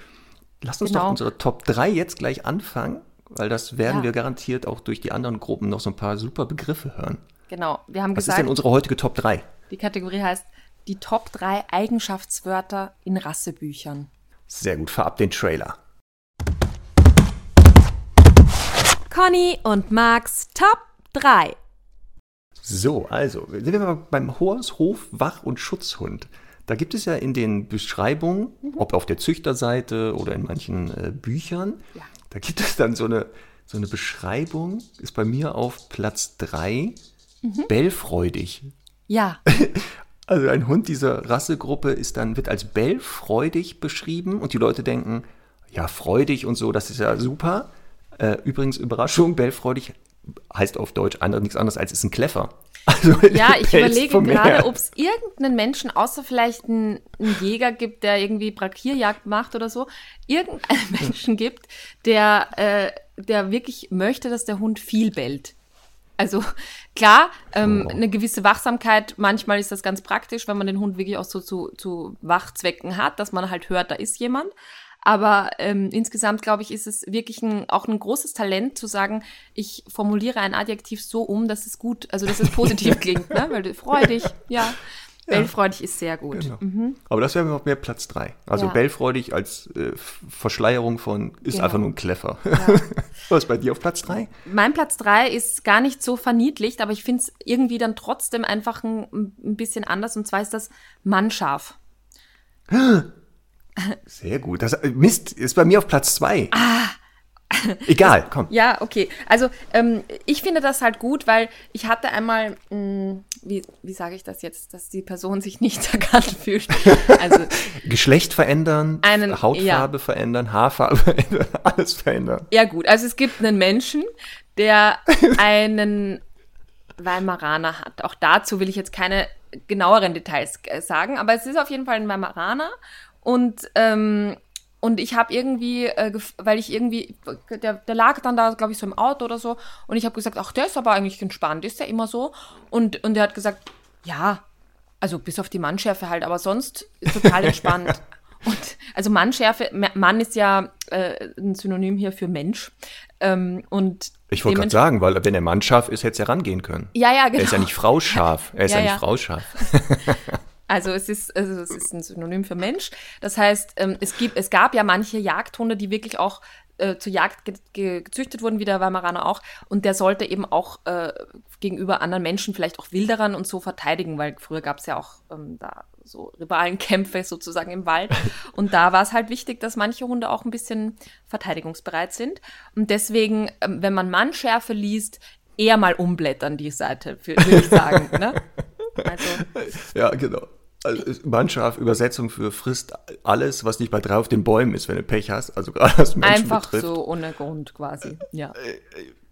Lass uns genau. doch unsere Top 3 jetzt gleich anfangen, weil das werden ja. wir garantiert auch durch die anderen Gruppen noch so ein paar super Begriffe hören. Genau. Wir haben Was gesagt, ist denn unsere heutige Top 3? Die Kategorie heißt die Top 3 Eigenschaftswörter in Rassebüchern. Sehr gut, fahr ab den Trailer. Conny und Max Top 3. So, also, sind wir mal beim Horst, Hof, Wach- und Schutzhund. Da gibt es ja in den Beschreibungen, ob auf der Züchterseite oder in manchen äh, Büchern, ja. da gibt es dann so eine, so eine Beschreibung, ist bei mir auf Platz 3, mhm. bellfreudig. Ja. Also ein Hund dieser Rassegruppe ist dann, wird als bellfreudig beschrieben und die Leute denken, ja, freudig und so, das ist ja super. Äh, übrigens, Überraschung, bellfreudig heißt auf Deutsch andere, nichts anderes als ist ein Kleffer. Also, ja, ich überlege gerade, ob es irgendeinen Menschen, außer vielleicht einen, einen, Jäger gibt, der irgendwie Brakierjagd macht oder so, irgendeinen Menschen gibt, der, äh, der wirklich möchte, dass der Hund viel bellt. Also klar, ähm, oh. eine gewisse Wachsamkeit, manchmal ist das ganz praktisch, wenn man den Hund wirklich auch so zu, zu Wachzwecken hat, dass man halt hört, da ist jemand. Aber ähm, insgesamt, glaube ich, ist es wirklich ein, auch ein großes Talent zu sagen, ich formuliere ein Adjektiv so um, dass es gut, also dass es positiv klingt, ne? Weil freudig, ja. Bellfreudig ist sehr gut. Genau. Aber das wäre mir noch mehr Platz 3. Also Ja. bellfreudig als äh, Verschleierung von ist Genau. einfach nur ein Clever. Was ist bei dir auf Platz 3? Mein Platz drei ist gar nicht so verniedlicht, aber ich finde es irgendwie dann trotzdem einfach ein, ein bisschen anders. Und zwar ist das Mannschaf. Sehr gut. Das, äh, Mist, ist bei mir auf Platz 2. Ah. Egal, komm. Ja, okay. Also ähm, ich finde das halt gut, weil ich hatte einmal, mh, wie, wie sage ich das jetzt, dass die Person sich nicht erkannt fühlt. Also Geschlecht verändern, Einen- Hautfarbe verändern, Haarfarbe verändern, alles verändern. Ja, gut. Also es gibt einen Menschen, der einen Weimaraner hat. Auch dazu will ich jetzt keine genaueren Details äh, sagen, aber es ist auf jeden Fall ein Weimaraner und ähm, und ich habe irgendwie, äh, weil ich irgendwie, der, der lag dann da, glaube ich, so im Auto oder so, und ich habe gesagt, ach, der ist aber eigentlich entspannt, ist der immer so? Und, und der hat gesagt, ja, also bis auf die Mannschärfe halt, aber sonst ist total entspannt. Und also Mannschärfe, Ma- Mann ist ja äh, ein Synonym hier für Mensch. Ähm, und Ich wollte gerade sagen, weil wenn er Mann scharf ist, hätte es ja rangehen können. Ja, ja, genau. Er ist ja nicht Frau scharf. Er ist ja, Ja, nicht ja. Frau scharf. Also es ist, also es ist ein Synonym für Mensch. Das heißt, ähm, es, gibt, es gab ja manche Jagdhunde, die wirklich auch äh, zur Jagd ge ge gezüchtet wurden, wie der Weimaraner auch. Und der sollte eben auch äh, gegenüber anderen Menschen, vielleicht auch Wilderern und so verteidigen, weil früher gab es ja auch ähm, da so Rivalenkämpfe sozusagen im Wald. Und da war es halt wichtig, dass manche Hunde auch ein bisschen verteidigungsbereit sind. Und deswegen, ähm, wenn man Mannschärfe liest, eher mal umblättern die Seite, würde ich sagen. ne? Also, Ja, genau. Also Mannschaft, Übersetzung für frisst alles, was nicht bei drei auf den Bäumen ist, wenn du Pech hast. Also gerade was Menschen Einfach betrifft. so ohne Grund quasi. Ja.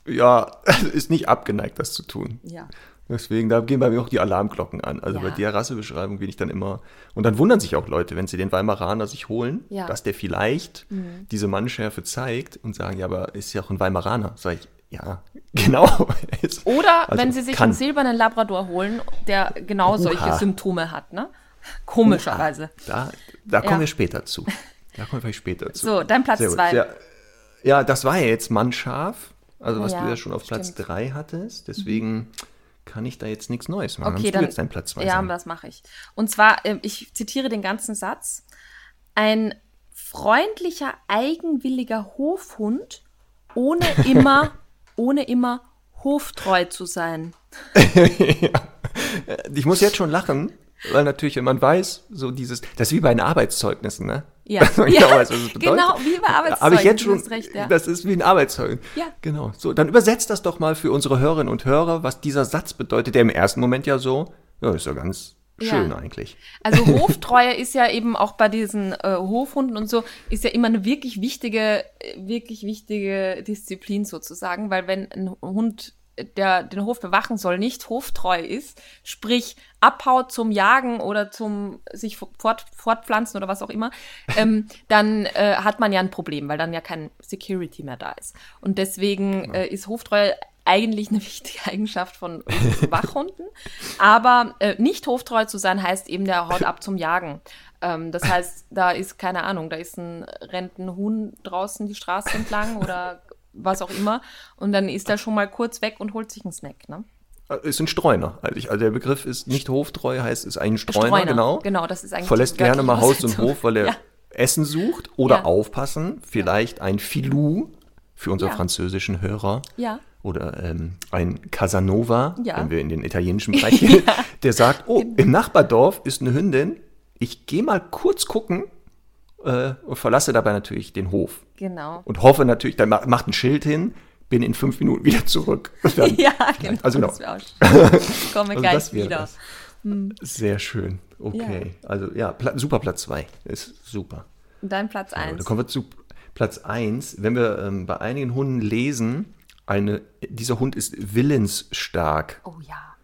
Ja, ist nicht abgeneigt, das zu tun. ja. Deswegen, da gehen bei mir auch die Alarmglocken an. Also Ja. bei der Rassebeschreibung bin ich dann immer. Und dann wundern sich auch Leute, wenn sie den Weimaraner sich holen, Ja. Mhm. dass der vielleicht diese Mannschärfe zeigt und sagen, ja, aber ist ja auch ein Weimaraner. Sag ich, ja, genau. Oder Also wenn sie sich kann. einen silbernen Labrador holen, der genau solche Oha. Symptome hat, ne? Komischerweise. Da, da kommen Ja. wir später zu. Da kommen wir vielleicht später zu. So, dein Platz Sehr zwei. Ja, ja, das war ja jetzt Mannscharf. Also was Ja, du ja schon auf Platz stimmt. 3 hattest. Deswegen kann ich da jetzt nichts Neues machen. Okay, dann. du jetzt deinen Platz 2 ja, sagen? das mache ich. Und zwar, ähm, ich zitiere den ganzen Satz. Ein freundlicher, eigenwilliger Hofhund, ohne immer, ohne immer hoftreu zu sein. Ich muss jetzt schon lachen, weil natürlich, wenn man weiß, so dieses, das ist wie bei den Arbeitszeugnissen, ne? Ja. Man Ja, genau weiß, genau, wie bei Habe ich Arbeitszeugnissen, jetzt schon, recht, ja. das ist wie ein Arbeitszeugnis. Ja. Genau. So, dann übersetzt das doch mal für unsere Hörerinnen und Hörer, was dieser Satz bedeutet, der im ersten Moment ja so, ja, ist ja ganz schön Ja. eigentlich. Also Hoftreue ist ja eben auch bei diesen äh, Hofhunden und so, ist ja immer eine wirklich wichtige, äh, wirklich wichtige Disziplin sozusagen, weil wenn ein Hund, der den Hof bewachen soll, nicht hoftreu ist, sprich abhaut zum Jagen oder zum sich fort, fortpflanzen oder was auch immer, ähm, dann äh, hat man ja ein Problem, weil dann ja kein Security mehr da ist. Und deswegen äh, ist Hoftreue eigentlich eine wichtige Eigenschaft von Wachhunden. Aber äh, nicht hoftreu zu sein, heißt eben, der haut ab zum Jagen. Ähm, das heißt, da ist, keine Ahnung, da ist ein Huhn draußen die Straße entlang oder was auch immer. Und dann ist er schon mal kurz weg und holt sich einen Snack. Ne? Äh, Ist ein Streuner. Also, also der Begriff ist nicht hoftreu, heißt ist ein Streuner, genau. Genau, das ist eigentlich Verlässt gerne mal Haus und. Hof, weil er Ja. Essen sucht oder Ja. aufpassen. Vielleicht ein Filou für unsere Ja. französischen Hörer. Ja. Oder ähm, ein Casanova, wenn wir in den italienischen Bereich gehen, der sagt, oh, im Nachbardorf ist eine Hündin, ich gehe mal kurz gucken äh, und verlasse dabei natürlich den Hof. Genau. Und hoffe natürlich, dann ma- macht ein Schild hin, bin in fünf Minuten wieder zurück. Dann, Ja, genau. Also genau. Ich komme Also gleich wieder. das. Sehr schön. Okay. Also ja, Pla super Platz zwei Ist super. Und dein Platz Ja, eins. da kommen wir zu Platz 1. Wenn wir ähm, bei einigen Hunden lesen, eine, dieser Hund ist willensstark, oh ja.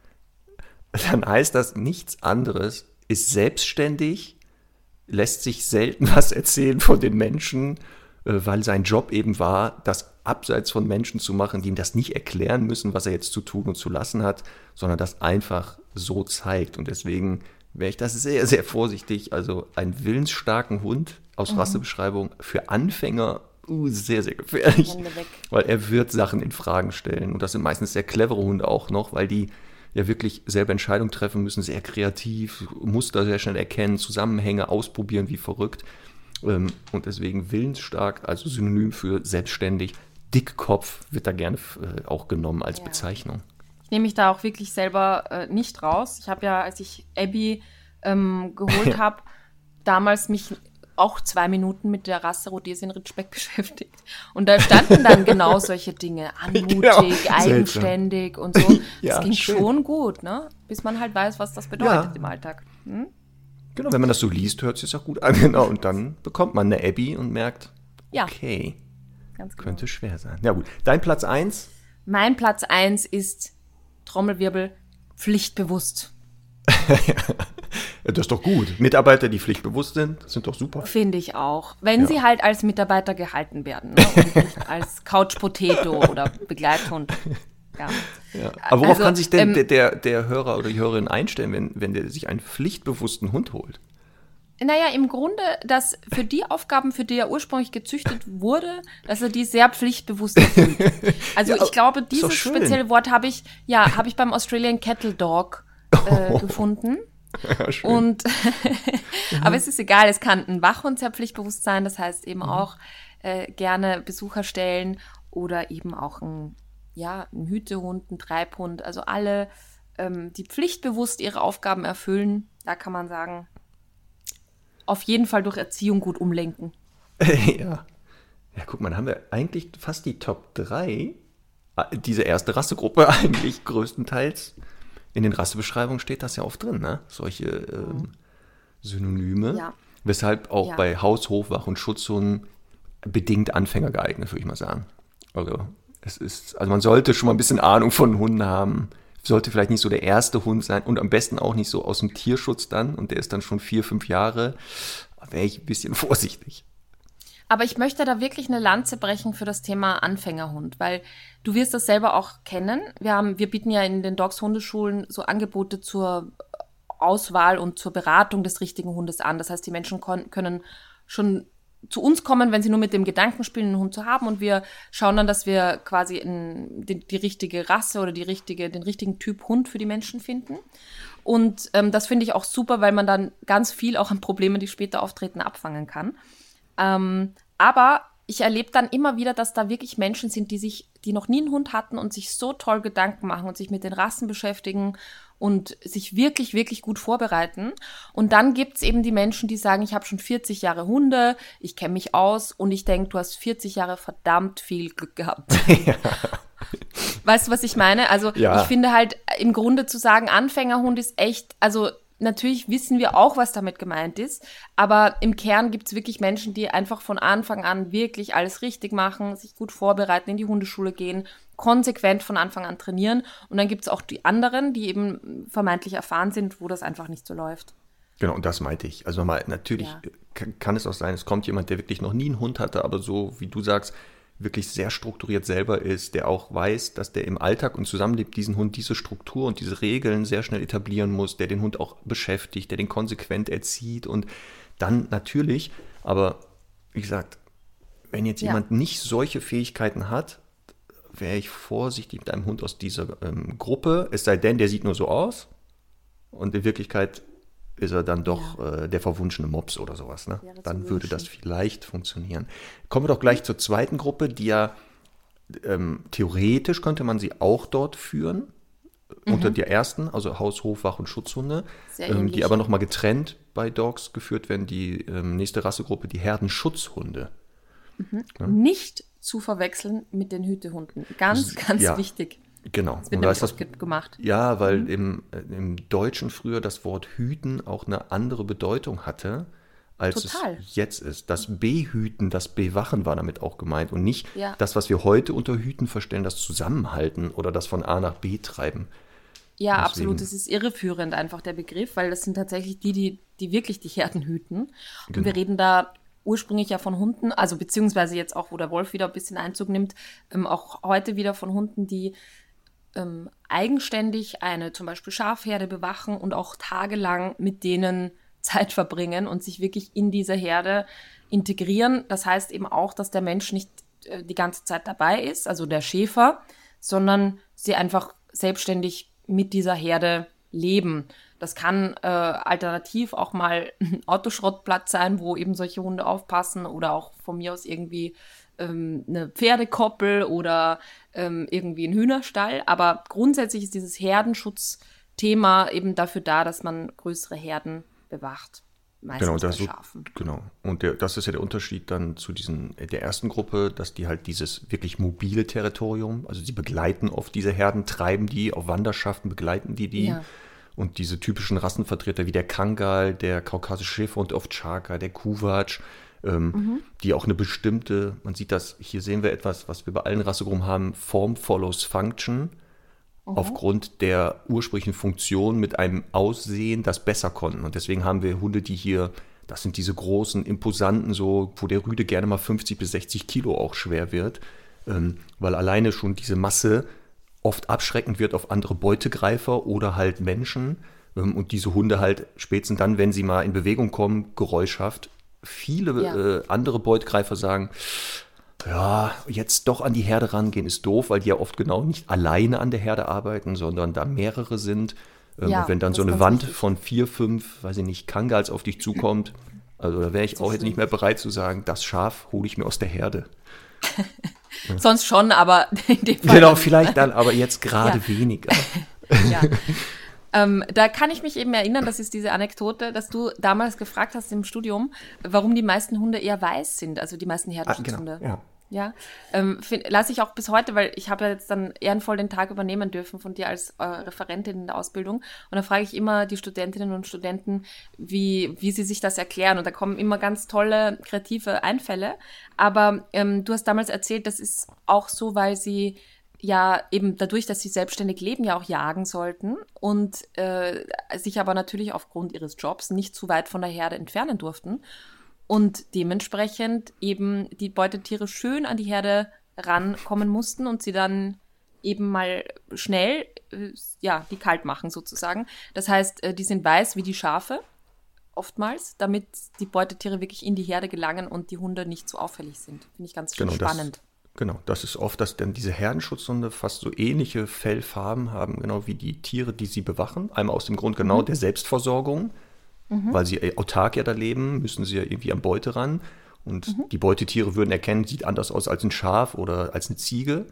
dann heißt das nichts anderes, ist selbstständig, lässt sich selten was erzählen von den Menschen, äh, weil sein Job eben war, das abseits von Menschen zu machen, die ihm das nicht erklären müssen, was er jetzt zu tun und zu lassen hat, sondern das einfach so zeigt. Und deswegen wäre ich das sehr, sehr vorsichtig. Also einen willensstarken Hund aus Rassebeschreibung für Anfänger uh, sehr, sehr gefährlich. Weil er wird Sachen in Fragen stellen. Und das sind meistens sehr clevere Hunde auch noch, weil die ja wirklich selber Entscheidungen treffen müssen, sehr kreativ, Muster sehr schnell erkennen, Zusammenhänge ausprobieren wie verrückt. Ähm, Und deswegen willensstark, also Synonym für selbstständig. Dickkopf wird da gerne äh, auch genommen als Ja. Bezeichnung. Ich nehme mich da auch wirklich selber äh, nicht raus. Ich habe ja, als ich Abby ähm, geholt habe, damals mich auch zwei Minuten mit der Rasse Rhodesien Ritschbeck beschäftigt. Und da standen dann genau solche Dinge. Anmutig, Genau. Seltsam. eigenständig und so. Ja, das ging schön. schon gut, ne? Bis man halt weiß, was das bedeutet Ja. im Alltag. Hm? Genau, wenn man das so liest, hört es sich auch gut an. Genau, und dann bekommt man eine Abby und merkt, Ja. okay, genau. könnte schwer sein. Ja gut, dein Platz 1. Mein Platz eins ist Trommelwirbel pflichtbewusst. Das ist doch gut. Mitarbeiter, die pflichtbewusst sind, sind doch super. Finde ich auch. Wenn Ja. sie halt als Mitarbeiter gehalten werden ne? und nicht als Couch Potato oder Begleithund. Ja. Ja. Aber worauf Also, kann sich denn ähm, der, der, der Hörer oder die Hörerin einstellen, wenn, wenn der sich einen pflichtbewussten Hund holt? Naja, im Grunde, dass für die Aufgaben, für die er ursprünglich gezüchtet wurde, dass er die sehr pflichtbewusst erfüllt. Also Ja, ich glaube, dieses spezielle Wort habe ich, ja, habe ich beim Australian Cattle Dog äh, gefunden. Schön. Und aber es ist egal, es kann ein Wachhund sehr pflichtbewusst sein, das heißt eben Mhm. auch äh, gerne Besucher stellen oder eben auch ein, ja, ein Hütehund, ein Treibhund, also alle, ähm, die pflichtbewusst ihre Aufgaben erfüllen, da kann man sagen, auf jeden Fall durch Erziehung gut umlenken. ja. Ja, guck mal, haben wir eigentlich fast die Top 3. Diese erste Rassegruppe eigentlich größtenteils. In den Rassebeschreibungen steht das ja oft drin, ne? Solche ähm, Synonyme. Ja. Weshalb auch Ja. bei Haus, Hofwach und Schutzhunden bedingt Anfänger geeignet, würde ich mal sagen. Also, es ist, also man sollte schon mal ein bisschen Ahnung von Hunden haben. Sollte vielleicht nicht so der erste Hund sein und am besten auch nicht so aus dem Tierschutz dann und der ist dann schon vier, fünf Jahre. Wäre ich ein bisschen vorsichtig. Aber ich möchte da wirklich eine Lanze brechen für das Thema Anfängerhund, weil du wirst das selber auch kennen. Wir haben, wir bieten ja in den Dogs Hundeschulen so Angebote zur Auswahl und zur Beratung des richtigen Hundes an. Das heißt, die Menschen können schon zu uns kommen, wenn sie nur mit dem Gedanken spielen, einen Hund zu haben und wir schauen dann, dass wir quasi in, die, die richtige Rasse oder die richtige, den richtigen Typ Hund für die Menschen finden. Und ähm, das finde ich auch super, weil man dann ganz viel auch an Problemen, die später auftreten, abfangen kann. Ähm, aber ich erlebe dann immer wieder, dass da wirklich Menschen sind, die sich, die noch nie einen Hund hatten und sich so toll Gedanken machen und sich mit den Rassen beschäftigen und sich wirklich, wirklich gut vorbereiten. Und dann gibt's eben die Menschen, die sagen, ich habe schon 40 Jahre Hunde, ich kenne mich aus und ich denke, du hast 40 Jahre verdammt viel Glück gehabt. Weißt du, was ich meine? Also Ja. ich finde halt im Grunde zu sagen, Anfängerhund ist echt, also natürlich wissen wir auch, was damit gemeint ist, aber im Kern gibt's wirklich Menschen, die einfach von Anfang an wirklich alles richtig machen, sich gut vorbereiten, in die Hundeschule gehen, konsequent von Anfang an trainieren. Und dann gibt's auch die anderen, die eben vermeintlich erfahren sind, wo das einfach nicht so läuft. Genau, und das meinte ich. Also mal, natürlich Ja. kann es auch sein, es kommt jemand, der wirklich noch nie einen Hund hatte, aber so, wie du sagst, wirklich sehr strukturiert selber ist, der auch weiß, dass der im Alltag und Zusammenlebt diesen Hund diese Struktur und diese Regeln sehr schnell etablieren muss, der den Hund auch beschäftigt, der den konsequent erzieht und dann natürlich, aber wie gesagt, wenn jetzt Ja. jemand nicht solche Fähigkeiten hat, wäre ich vorsichtig mit einem Hund aus dieser ähm, Gruppe, es sei denn, der sieht nur so aus und in Wirklichkeit ist er dann doch äh, der verwunschene Mops oder sowas. Ne? Dann würde wünschen. das vielleicht funktionieren. Kommen wir doch gleich zur zweiten Gruppe, die ja ähm, theoretisch könnte man sie auch dort führen. Unter der ersten, also Haus, Hof, Wach und Schutzhunde, Mhm. Ähm, die aber ja. nochmal getrennt bei Dogs geführt werden. Die ähm, nächste Rassegruppe, die Herdenschutzhunde. Nicht zu verwechseln mit den Hütehunden. Ganz, ganz ja. wichtig. Genau. Das wird Und da ist das gemacht. Ja, weil im, äh, im Deutschen früher das Wort hüten auch eine andere Bedeutung hatte, als Total. es jetzt ist. Das Behüten, das Bewachen war damit auch gemeint und nicht Ja. das, was wir heute unter Hüten verstehen, das Zusammenhalten oder das von A nach B treiben. Ja, Deswegen- absolut. Es ist irreführend einfach der Begriff, weil das sind tatsächlich die, die, die wirklich die Herden hüten. Und Genau. wir reden da ursprünglich ja von Hunden, also beziehungsweise jetzt auch, wo der Wolf wieder ein bisschen Einzug nimmt, ähm, auch heute wieder von Hunden, die ähm, eigenständig eine zum Beispiel Schafherde bewachen und auch tagelang mit denen Zeit verbringen und sich wirklich in dieser Herde integrieren. Das heißt eben auch, dass der Mensch nicht äh, die ganze Zeit dabei ist, also der Schäfer, sondern sie einfach selbstständig mit dieser Herde leben. Das kann äh, alternativ auch mal ein Autoschrottplatz sein, wo eben solche Hunde aufpassen oder auch von mir aus irgendwie ähm, eine Pferdekoppel oder ähm, irgendwie ein Hühnerstall. Aber grundsätzlich ist dieses Herdenschutzthema eben dafür da, dass man größere Herden bewacht. Meistens genau, das, so, genau. Und der, das ist ja der Unterschied dann zu diesen, äh, der ersten Gruppe, dass die halt dieses wirklich mobile Territorium, also sie begleiten oft diese Herden, treiben die auf Wanderschaften, begleiten die die. Ja. Und diese typischen Rassenvertreter wie der Kangal, der kaukasische Schäfer und oft Chaka, der Kuwatsch, ähm, mhm. die auch eine bestimmte, man sieht das, hier sehen wir etwas, was wir bei allen Rassegruppen haben, Form follows Function mhm. aufgrund der ursprünglichen Funktion mit einem Aussehen, das besser konnten. Und deswegen haben wir Hunde, die hier, das sind diese großen, imposanten, so, wo der Rüde gerne mal 50 bis 60 Kilo auch schwer wird, ähm, weil alleine schon diese Masse oft abschreckend wird auf andere Beutegreifer oder halt Menschen. Ähm, und diese Hunde halt spätestens dann, wenn sie mal in Bewegung kommen, geräuschhaft, viele ja. äh, andere Beutegreifer sagen, ja, jetzt doch an die Herde rangehen ist doof, weil die ja oft genau nicht alleine an der Herde arbeiten, sondern da mehrere sind. Ähm, ja, und wenn dann so eine Wand wichtig. von vier, fünf, weiß ich nicht, Kangals auf dich zukommt, also da wäre ich auch jetzt nicht mehr bereit zu sagen, das Schaf hole ich mir aus der Herde. Sonst schon, aber in dem Fall. Genau, vielleicht dann, aber jetzt gerade ja. weniger. ja. Ähm, da kann ich mich eben erinnern, das ist diese Anekdote, dass du damals gefragt hast im Studium, warum die meisten Hunde eher weiß sind, also die meisten Herdenschutzhunde. Ah, genau, ja. Ja, ähm, lasse ich auch bis heute, weil ich habe ja jetzt dann ehrenvoll den Tag übernehmen dürfen von dir als äh, Referentin in der Ausbildung. Und da frage ich immer die Studentinnen und Studenten, wie, wie sie sich das erklären. Und da kommen immer ganz tolle kreative Einfälle. Aber ähm, du hast damals erzählt, das ist auch so, weil sie ja eben dadurch, dass sie selbstständig leben, ja auch jagen sollten und äh, sich aber natürlich aufgrund ihres Jobs nicht zu weit von der Herde entfernen durften und dementsprechend eben die Beutetiere schön an die Herde rankommen mussten und sie dann eben mal schnell äh, ja die kalt machen sozusagen. Das heißt, äh, die sind weiß wie die Schafe oftmals, damit die Beutetiere wirklich in die Herde gelangen und die Hunde nicht so auffällig sind. Finde ich ganz genau, spannend. Das Genau, das ist oft, dass dann diese Herdenschutzhunde fast so ähnliche Fellfarben haben, genau wie die Tiere, die sie bewachen. Einmal aus dem Grund genau mhm. der Selbstversorgung, mhm. weil sie autark ja da leben, müssen sie ja irgendwie am Beute ran. Und mhm. die Beutetiere würden erkennen, sieht anders aus als ein Schaf oder als eine Ziege.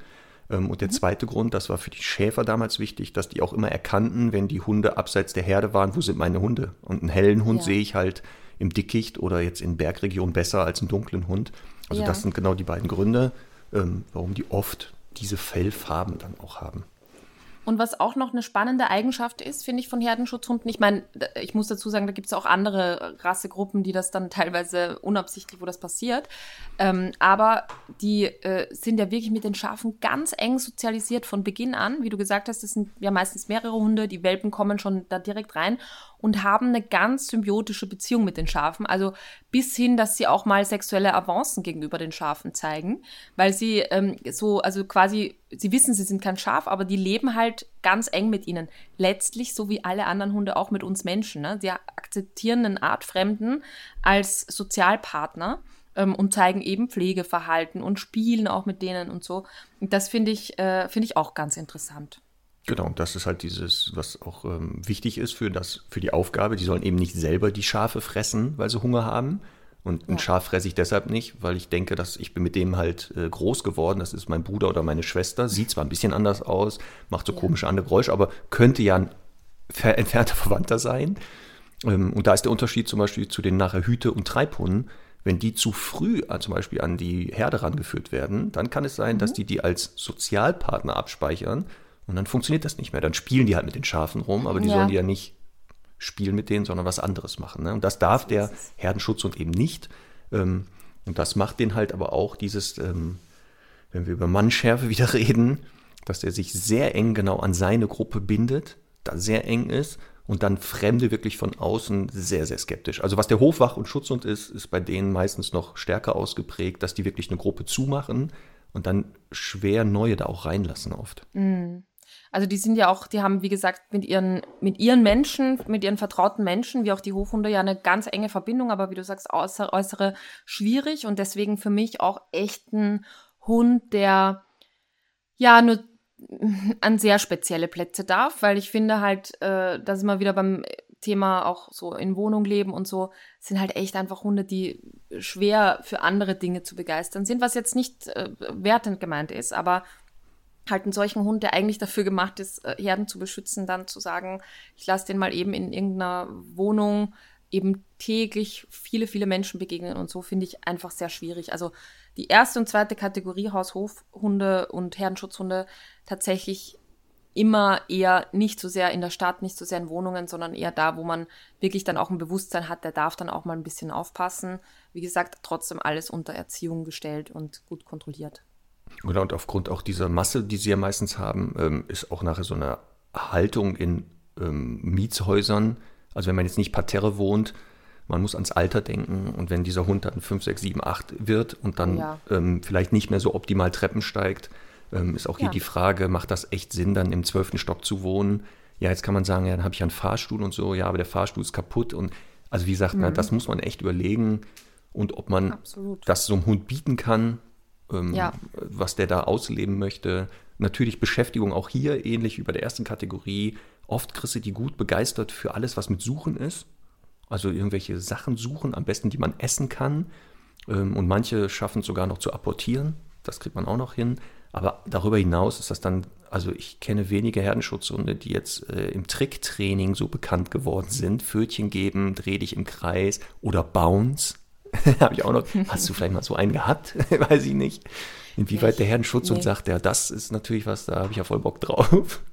Ähm, und der mhm. zweite Grund, das war für die Schäfer damals wichtig, dass die auch immer erkannten, wenn die Hunde abseits der Herde waren, wo sind meine Hunde? Und einen hellen Hund ja. sehe ich halt im Dickicht oder jetzt in Bergregionen besser als einen dunklen Hund. Also ja. das sind genau die beiden Gründe ähm, warum die oft diese Fellfarben dann auch haben. Und was auch noch eine spannende Eigenschaft ist, finde ich, von Herdenschutzhunden, ich meine, ich muss dazu sagen, da gibt es auch andere Rassegruppen, die das dann teilweise unabsichtlich, wo das passiert. Ähm, aber die äh, sind ja wirklich mit den Schafen ganz eng sozialisiert von Beginn an. Wie du gesagt hast, das sind ja meistens mehrere Hunde, die Welpen kommen schon da direkt rein und haben eine ganz symbiotische Beziehung mit den Schafen. Also bis hin, dass sie auch mal sexuelle Avancen gegenüber den Schafen zeigen, weil sie ähm, so, also quasi, sie wissen, sie sind kein Schaf, aber die leben halt ganz eng mit ihnen. Letztlich, so wie alle anderen Hunde, auch mit uns Menschen. Ne? Sie akzeptieren einen Artfremden als Sozialpartner ähm, und zeigen eben Pflegeverhalten und spielen auch mit denen und so. Und das finde ich, äh, finde ich auch ganz interessant. Genau, das ist halt dieses, was auch ähm, wichtig ist für, das, für die Aufgabe. Die sollen eben nicht selber die Schafe fressen, weil sie Hunger haben. Und ein ja. Schaf fresse ich deshalb nicht, weil ich denke, dass ich bin mit dem halt äh, groß geworden. Das ist mein Bruder oder meine Schwester. Sieht zwar ein bisschen anders aus, macht so ja. komische andere Geräusche, aber könnte ja ein entfernter Verwandter sein. Ähm, und da ist der Unterschied zum Beispiel zu den nachher Hüte- und Treibhunden. Wenn die zu früh äh, zum Beispiel an die Herde rangeführt werden, dann kann es sein, mhm. dass die die als Sozialpartner abspeichern und dann funktioniert das nicht mehr. Dann spielen die halt mit den Schafen rum, aber die ja. sollen die ja nicht spielen mit denen, sondern was anderes machen. Ne? Und das darf der Herdenschutzhund eben nicht. Ähm, und das macht den halt aber auch dieses, ähm, wenn wir über Mannschärfe wieder reden, dass der sich sehr eng genau an seine Gruppe bindet, da sehr eng ist und dann Fremde wirklich von außen sehr, sehr skeptisch. Also was der Hofwach- und Schutzhund ist, ist bei denen meistens noch stärker ausgeprägt, dass die wirklich eine Gruppe zumachen und dann schwer neue da auch reinlassen oft. Mm. Also die sind ja auch, die haben, wie gesagt, mit ihren, mit ihren Menschen, mit ihren vertrauten Menschen, wie auch die Hofhunde, ja eine ganz enge Verbindung, aber wie du sagst, äußere, äußere schwierig und deswegen für mich auch echt ein Hund, der ja nur an sehr spezielle Plätze darf, weil ich finde halt, äh, da sind wir wieder beim Thema auch so in Wohnung leben und so, sind halt echt einfach Hunde, die schwer für andere Dinge zu begeistern sind, was jetzt nicht äh, wertend gemeint ist, aber halt einen solchen Hund, der eigentlich dafür gemacht ist, äh, Herden zu beschützen, dann zu sagen, ich lasse den mal eben in irgendeiner Wohnung eben täglich viele, viele Menschen begegnen und so finde ich einfach sehr schwierig. Also die erste und zweite Kategorie Haushofhunde und Herdenschutzhunde tatsächlich immer eher nicht so sehr in der Stadt, nicht so sehr in Wohnungen, sondern eher da, wo man wirklich dann auch ein Bewusstsein hat, der darf dann auch mal ein bisschen aufpassen. Wie gesagt, trotzdem alles unter Erziehung gestellt und gut kontrolliert. Genau, und aufgrund auch dieser Masse, die sie ja meistens haben, ähm, ist auch nachher so eine Haltung in ähm, Mietshäusern. Also wenn man jetzt nicht parterre wohnt, man muss ans Alter denken und wenn dieser Hund dann 5, 6, 7, 8 wird und dann ja. ähm, vielleicht nicht mehr so optimal Treppen steigt, ähm, ist auch hier ja. die Frage, macht das echt Sinn, dann im zwölften Stock zu wohnen? Ja, jetzt kann man sagen, ja, dann habe ich einen Fahrstuhl und so, ja, aber der Fahrstuhl ist kaputt und also wie gesagt, mhm. na, das muss man echt überlegen und ob man Absolut. das so einem Hund bieten kann, ähm, ja. was der da ausleben möchte. Natürlich Beschäftigung auch hier, ähnlich wie bei der ersten Kategorie. Oft kriegst du die gut begeistert für alles, was mit Suchen ist. Also irgendwelche Sachen suchen, am besten, die man essen kann. Ähm, und manche schaffen es sogar noch zu apportieren. Das kriegt man auch noch hin. Aber darüber hinaus ist das dann, also ich kenne wenige Herdenschutzhunde, die jetzt äh, im Tricktraining so bekannt geworden sind. Pfötchen geben, dreh dich im Kreis oder Bounce. Habe ich auch noch. Hast du vielleicht mal so einen gehabt? Weiß ich nicht. Inwieweit der Herdenschutzhund nee. sagt, ja, das ist natürlich was, da habe ich ja voll Bock drauf.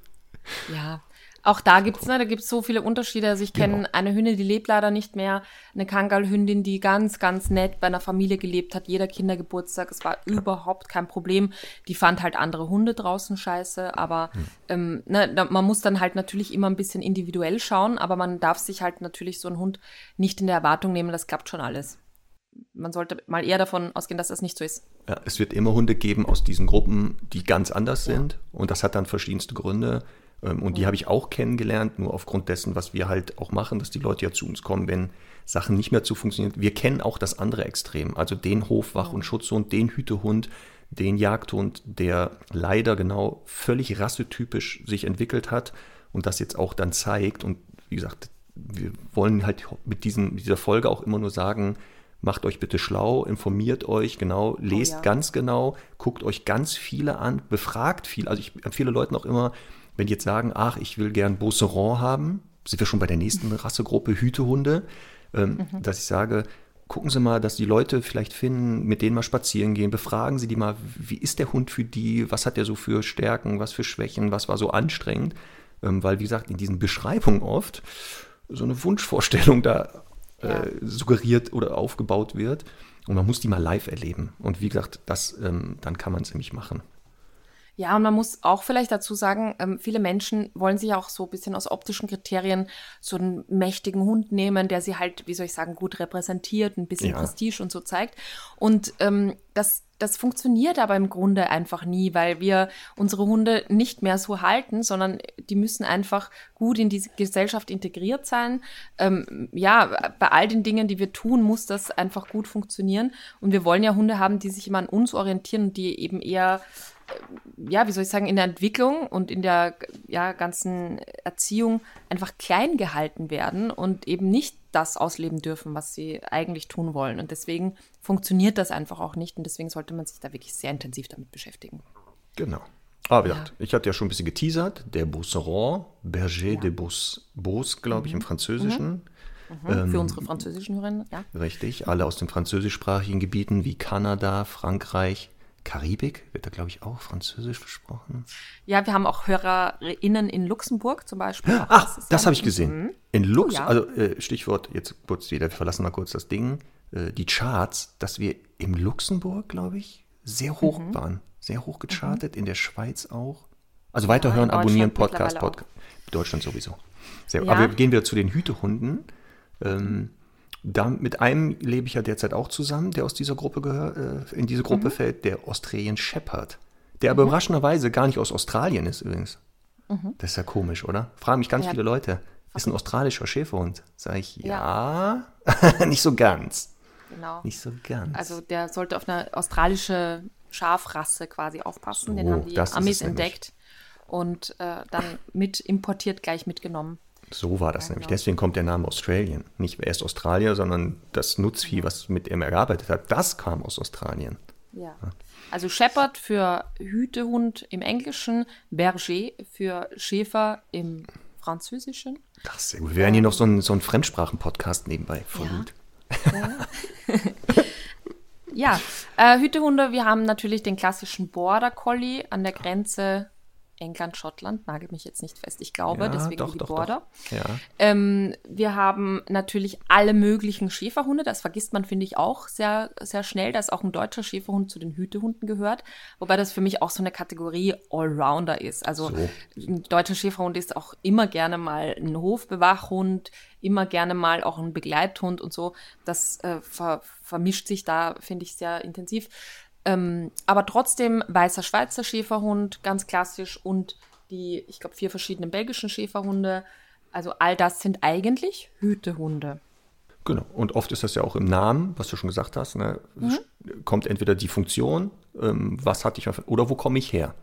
Ja, auch da gibt es, ne, da gibt's so viele Unterschiede. Also ich kenne genau. eine Hündin, die lebt leider nicht mehr, eine Kangalhündin, die ganz, ganz nett bei einer Familie gelebt hat, jeder Kindergeburtstag, es war ja. überhaupt kein Problem. Die fand halt andere Hunde draußen scheiße, aber hm. ähm, ne, man muss dann halt natürlich immer ein bisschen individuell schauen, aber man darf sich halt natürlich so einen Hund nicht in der Erwartung nehmen, das klappt schon alles. Man sollte mal eher davon ausgehen, dass das nicht so ist. Ja, es wird immer Hunde geben aus diesen Gruppen, die ganz anders sind ja. und das hat dann verschiedenste Gründe. Ähm, und die habe ich auch kennengelernt, nur aufgrund dessen, was wir halt auch machen, dass die Leute ja zu uns kommen, wenn Sachen nicht mehr zu funktionieren. Wir kennen auch das andere Extrem, also den Hofwach- und Schutzhund, den Hütehund, den Jagdhund, der leider genau völlig rassetypisch sich entwickelt hat und das jetzt auch dann zeigt. Und wie gesagt, wir wollen halt mit, diesen, mit dieser Folge auch immer nur sagen, macht euch bitte schlau, informiert euch genau, lest oh ja. ganz genau, guckt euch ganz viele an, befragt viel. Also ich empfehle Leuten auch immer, wenn die jetzt sagen, ach, ich will gern Beauceron haben, sind wir schon bei der nächsten Rassegruppe Hütehunde, ähm, mhm. dass ich sage, gucken Sie mal, dass die Leute vielleicht finden, mit denen mal spazieren gehen, befragen Sie die mal, wie ist der Hund für die, was hat der so für Stärken, was für Schwächen, was war so anstrengend, ähm, weil wie gesagt, in diesen Beschreibungen oft so eine Wunschvorstellung da äh, ja. suggeriert oder aufgebaut wird und man muss die mal live erleben und wie gesagt, das, ähm, dann kann man es nämlich machen. Ja, und man muss auch vielleicht dazu sagen, ähm, viele Menschen wollen sich auch so ein bisschen aus optischen Kriterien so einen mächtigen Hund nehmen, der sie halt, wie soll ich sagen, gut repräsentiert, ein bisschen ja. Prestige und so zeigt. Und ähm, das, das funktioniert aber im Grunde einfach nie, weil wir unsere Hunde nicht mehr so halten, sondern die müssen einfach gut in diese Gesellschaft integriert sein. Ähm, ja, bei all den Dingen, die wir tun, muss das einfach gut funktionieren. Und wir wollen ja Hunde haben, die sich immer an uns orientieren und die eben eher ja, wie soll ich sagen, in der Entwicklung und in der ja, ganzen Erziehung einfach klein gehalten werden und eben nicht das ausleben dürfen, was sie eigentlich tun wollen. Und deswegen funktioniert das einfach auch nicht und deswegen sollte man sich da wirklich sehr intensiv damit beschäftigen. Genau. Aber ja. ich hatte ja schon ein bisschen geteasert, der Beauceron, Berger ja. de Beauce, glaube ich, mhm. im Französischen. Mhm. Mhm. Ähm, Für unsere französischen Hörerinnen, ja. Richtig, alle aus den französischsprachigen Gebieten wie Kanada, Frankreich, Karibik wird da, glaube ich, auch Französisch gesprochen. Ja, wir haben auch HörerInnen in Luxemburg zum Beispiel. Ach, das, das habe ich gesehen. Mhm. In Lux, oh, ja. also äh, Stichwort, jetzt kurz wieder, wir verlassen mal kurz das Ding, äh, die Charts, dass wir im Luxemburg, glaube ich, sehr hoch mhm. waren. Sehr hoch gechartet, mhm. in der Schweiz auch. Also weiterhören, ja, abonnieren, Podcast, Podcast. Deutschland sowieso. Sehr, ja. Aber wir gehen wieder zu den Hütehunden. Ähm, da, mit einem lebe ich ja derzeit auch zusammen, der aus dieser Gruppe gehört, äh, in diese Gruppe mhm. fällt, der Australian Shepherd. Der aber mhm. überraschenderweise gar nicht aus Australien ist übrigens. Das ist ja komisch, oder? Fragen mich ganz Ja. viele Leute. Ist ein australischer Schäferhund? Sag ich, ja. nicht so ganz. Genau. Nicht so ganz. Also der sollte auf eine australische Schafrasse quasi aufpassen. Den So, haben die Amis entdeckt und äh, dann mit importiert, gleich mitgenommen. So war das nämlich. genau. Deswegen kommt der Name Australian. Nicht erst Australier, sondern das Nutzvieh, was mit ihm er gearbeitet hat, das kam aus Australien. Ja. Also Shepherd für Hütehund im Englischen, Berger für Schäfer im Französischen. Das ist sehr gut. Wir werden hier noch so einen, so einen Fremdsprachen-Podcast nebenbei. Voll Ja. gut. Ja, äh, Hütehunde, wir haben natürlich den klassischen Border Collie an der Grenze England, Schottland, nagelt mich jetzt nicht fest, ich glaube, Ja, deswegen doch, die doch, Border. doch. Ja. Ähm, wir haben natürlich alle möglichen Schäferhunde, das vergisst man, finde ich, auch sehr, sehr schnell, dass auch ein deutscher Schäferhund zu den Hütehunden gehört, wobei das für mich auch so eine Kategorie Allrounder ist. Also So. ein deutscher Schäferhund ist auch immer gerne mal ein Hofbewachhund, immer gerne mal auch ein Begleithund und so. Das äh, ver vermischt sich da, finde ich, sehr intensiv. Ähm, aber trotzdem weißer Schweizer Schäferhund, ganz klassisch, und die, ich glaube, vier verschiedenen belgischen Schäferhunde. Also all das sind eigentlich Hütehunde. Genau. Und oft ist das ja auch im Namen, was du schon gesagt hast. Ne? Mhm. Kommt entweder die Funktion, ähm, was hatte ich, oder wo komme ich her?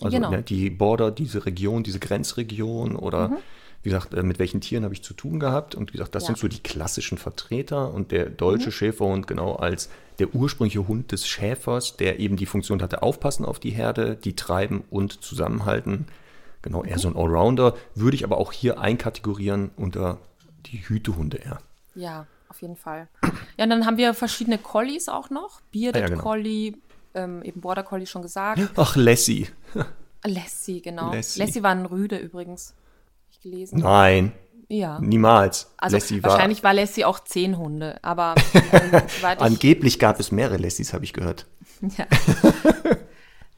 Also Genau. ne, die Border, diese Region, diese Grenzregion oder wie gesagt, äh, mit welchen Tieren habe ich zu tun gehabt? Und wie gesagt, das Mhm. Ja. sind so die klassischen Vertreter und der deutsche Schäferhund genau als der ursprüngliche Hund des Schäfers, der eben die Funktion hatte, aufpassen auf die Herde, die treiben und zusammenhalten. Genau, eher so ein Allrounder, würde ich aber auch hier einkategorieren unter die Hütehunde eher. Ja, auf jeden Fall. Ja, und dann haben wir verschiedene Collies auch noch. Bearded Ah, ja, genau. Collie, ähm, eben Border Collie schon gesagt. Ach, Lassie. Lassie, genau. Lassie. Lassie, war ein Rüde übrigens. Ich gelesen. Nein, Ja. niemals. Also Lassie war, wahrscheinlich war Lassie auch zehn Hunde, aber angeblich gab es mehrere Lassies, habe ich gehört. ja.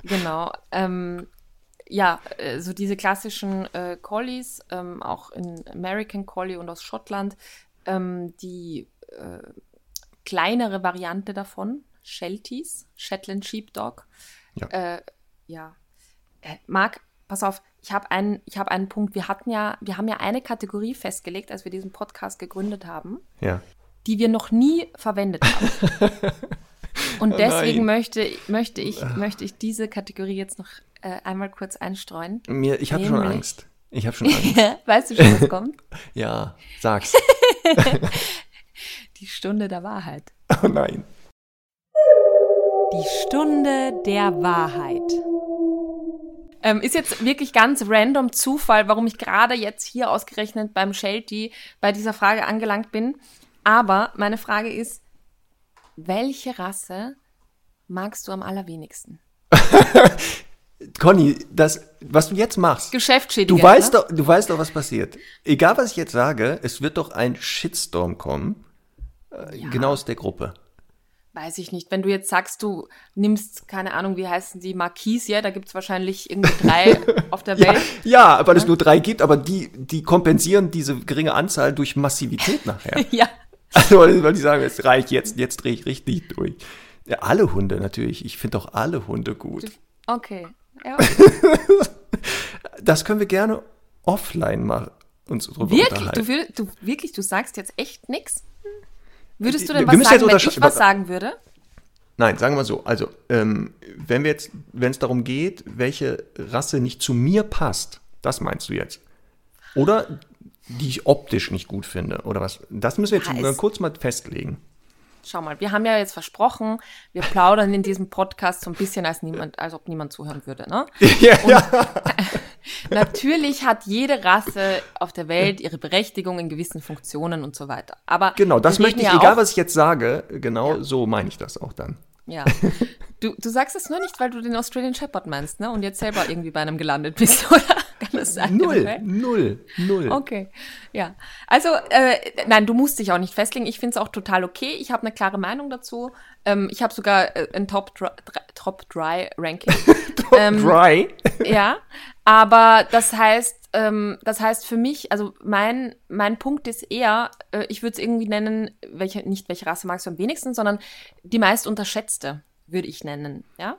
genau. Ähm, ja, äh, so diese klassischen äh, Collies, ähm, auch in American Collie und aus Schottland, ähm, die äh, kleinere Variante davon, Shelties, Shetland Sheepdog. Ja. Äh, ja. Äh, Marc, pass auf, ich habe einen, ich habe einen Punkt. Wir hatten ja, wir haben ja eine Kategorie festgelegt, als wir diesen Podcast gegründet haben. Ja. die wir noch nie verwendet haben. Und Oh deswegen möchte, möchte, ich, möchte ich diese Kategorie jetzt noch äh, einmal kurz einstreuen. Mir, ich habe schon Angst. Ich habe schon Angst. weißt du schon, was kommt? ja, sag's. Die Stunde der Wahrheit. Oh nein. Die Stunde der Wahrheit. Ähm, ist jetzt wirklich ganz random Zufall, warum ich gerade jetzt hier ausgerechnet beim Shelty bei dieser Frage angelangt bin. Aber meine Frage ist, welche Rasse magst du am allerwenigsten? Conny, das, was du jetzt machst, Geschäftsschädigend. du weißt, ne? doch, du weißt doch, was passiert. Egal, was ich jetzt sage, es wird doch ein Shitstorm kommen. Äh, Genau aus der Gruppe. Weiß ich nicht. Wenn du jetzt sagst, du nimmst, keine Ahnung, wie heißen die, Marquis, ja, da gibt's wahrscheinlich irgendwie drei auf der Welt. Ja, weil es nur drei gibt, aber die, die kompensieren diese geringe Anzahl durch Massivität nachher. Ja. Also, weil die sagen, es reicht jetzt, jetzt drehe ich richtig durch. Ja, alle Hunde natürlich. Ich finde auch alle Hunde gut. Okay. Ja. Das können wir gerne offline mal uns drüber Wirklich? unterhalten. Du, du, wirklich, du sagst jetzt echt nix? Würdest du denn was sagen, wenn ich was sagen würde? Nein, sagen wir so. Also, ähm, wenn wir jetzt, wenn es darum geht, welche Rasse nicht zu mir passt, das meinst du jetzt? Oder die ich optisch nicht gut finde, oder was? Das müssen wir jetzt Ja, mal kurz mal festlegen. Schau mal, wir haben ja jetzt versprochen, wir plaudern in diesem Podcast so ein bisschen, als, niemand, als ob niemand zuhören würde. Ne? ja, ja. Natürlich hat jede Rasse auf der Welt ihre Berechtigung in gewissen Funktionen und so weiter. Aber Genau, das möchte ich, ja egal auch, was ich jetzt sage, genau Ja. so meine ich das auch dann. Ja. Du, du sagst es nur nicht, weil du den Australian Shepherd meinst, ne? Und jetzt selber irgendwie bei einem gelandet bist, oder? Kann das sein? Null, null, null. Okay, ja. Also, äh, nein, du musst dich auch nicht festlegen. Ich finde es auch total okay. Ich habe eine klare Meinung dazu. Ähm, ich habe sogar äh, ein Top, Dry, Top Dry Ranking. ähm, Dry. ja, aber das heißt, ähm, das heißt für mich, also mein, mein Punkt ist eher, äh, ich würde es irgendwie nennen, welche, nicht welche Rasse magst du am wenigsten, sondern die meist unterschätzte, würde ich nennen, ja?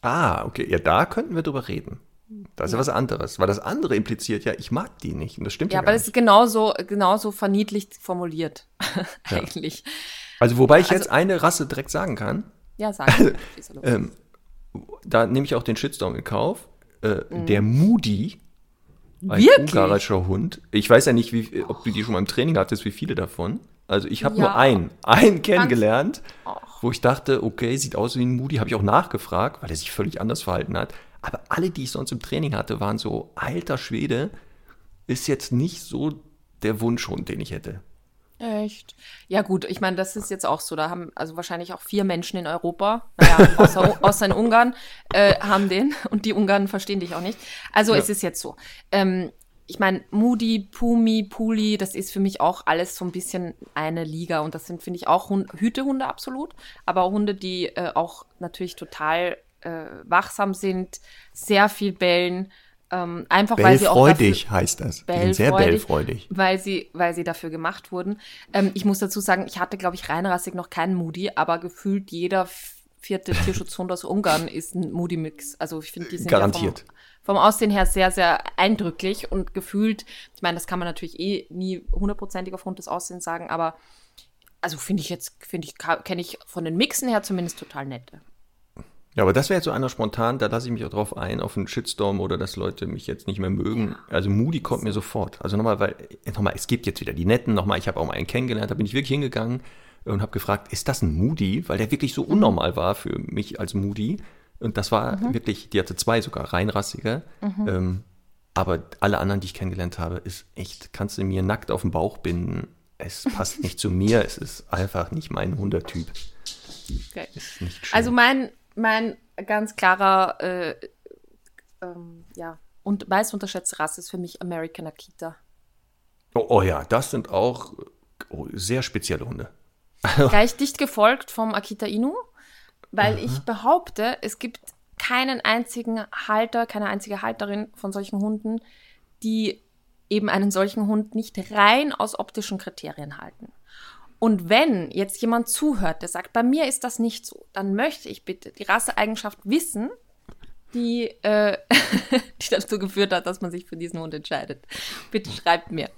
Ah, okay. Ja, da könnten wir drüber reden. Das ist ja was anderes, weil das andere impliziert ja, ich mag die nicht. Und das stimmt ja, Ja, aber das ist genauso, genauso verniedlicht formuliert. Ja. Eigentlich. Also wobei ich Also- jetzt eine Rasse direkt sagen kann, Ja, sagen. wir. ähm, da nehme ich auch den Shitstorm in Kauf. Äh, Mhm. Der Moody, ein Wirklich? ungarischer Hund. Ich weiß ja nicht, wie, ob du die schon mal im Training hattest, wie viele davon. Also ich habe Ja. nur einen, einen kennengelernt, wo ich dachte, okay, sieht aus wie ein Moody. Habe ich auch nachgefragt, weil er sich völlig anders verhalten hat. Aber alle, die ich sonst im Training hatte, waren so, alter Schwede, ist jetzt nicht so der Wunschhund, den ich hätte. Echt? Ja, gut, ich meine, das ist jetzt auch so. Da haben also wahrscheinlich auch vier Menschen in Europa, naja, außer, außer in Ungarn, äh, haben den. Und die Ungarn verstehen dich auch nicht. Also Ja. es ist jetzt so. Ähm, ich meine, Moody, Pumi, Puli, das ist für mich auch alles so ein bisschen eine Liga. Und das sind, finde ich, auch Hund Hütehunde absolut. Aber auch Hunde, die äh, auch natürlich total äh, wachsam sind, sehr viel bellen. Ähm, einfach weil sie auch dafür, Bellfreudig heißt das. Die sind sehr Bellfreudig. bellfreudig. weil sie, weil sie dafür gemacht wurden. Ähm, ich muss dazu sagen, ich hatte, glaube ich, reinrassig noch keinen Moody, aber gefühlt jeder vierte Tierschutzhund aus Ungarn ist ein Moody-Mix. Also ich finde, die sind Garantiert. Ja vom, vom Aussehen her sehr, sehr eindrücklich und gefühlt, ich meine, das kann man natürlich eh nie hundertprozentig aufgrund des Aussehens sagen, aber also finde ich jetzt, finde ich, kenne ich von den Mixen her zumindest total nette. Ja, aber das wäre jetzt so einer spontan, da lasse ich mich auch drauf ein, auf einen Shitstorm oder dass Leute mich jetzt nicht mehr mögen. Also Moody kommt mir sofort. Also nochmal, weil, nochmal, es gibt jetzt wieder die Netten, nochmal, ich habe auch mal einen kennengelernt, da bin ich wirklich hingegangen und habe gefragt, ist das ein Moody? Weil der wirklich so unnormal war für mich als Moody. Und das war wirklich, die hatte zwei sogar, reinrassige. Ähm, aber alle anderen, die ich kennengelernt habe, ist echt, kannst du mir nackt auf den Bauch binden. Es passt nicht zu mir, es ist einfach nicht mein Hundertyp. Okay. Ist nicht schön. Also mein, mein ganz klarer, äh, ähm, ja, und meist unterschätzte Rasse ist für mich American Akita. Oh, oh ja, das sind auch oh, sehr spezielle Hunde. Gleich dicht gefolgt vom Akita Inu, weil ich behaupte, es gibt keinen einzigen Halter, keine einzige Halterin von solchen Hunden, die eben einen solchen Hund nicht rein aus optischen Kriterien halten. Und wenn jetzt jemand zuhört, der sagt, bei mir ist das nicht so, dann möchte ich bitte die Rasseeigenschaft wissen, die, äh, die dazu geführt hat, dass man sich für diesen Hund entscheidet. Bitte schreibt mir.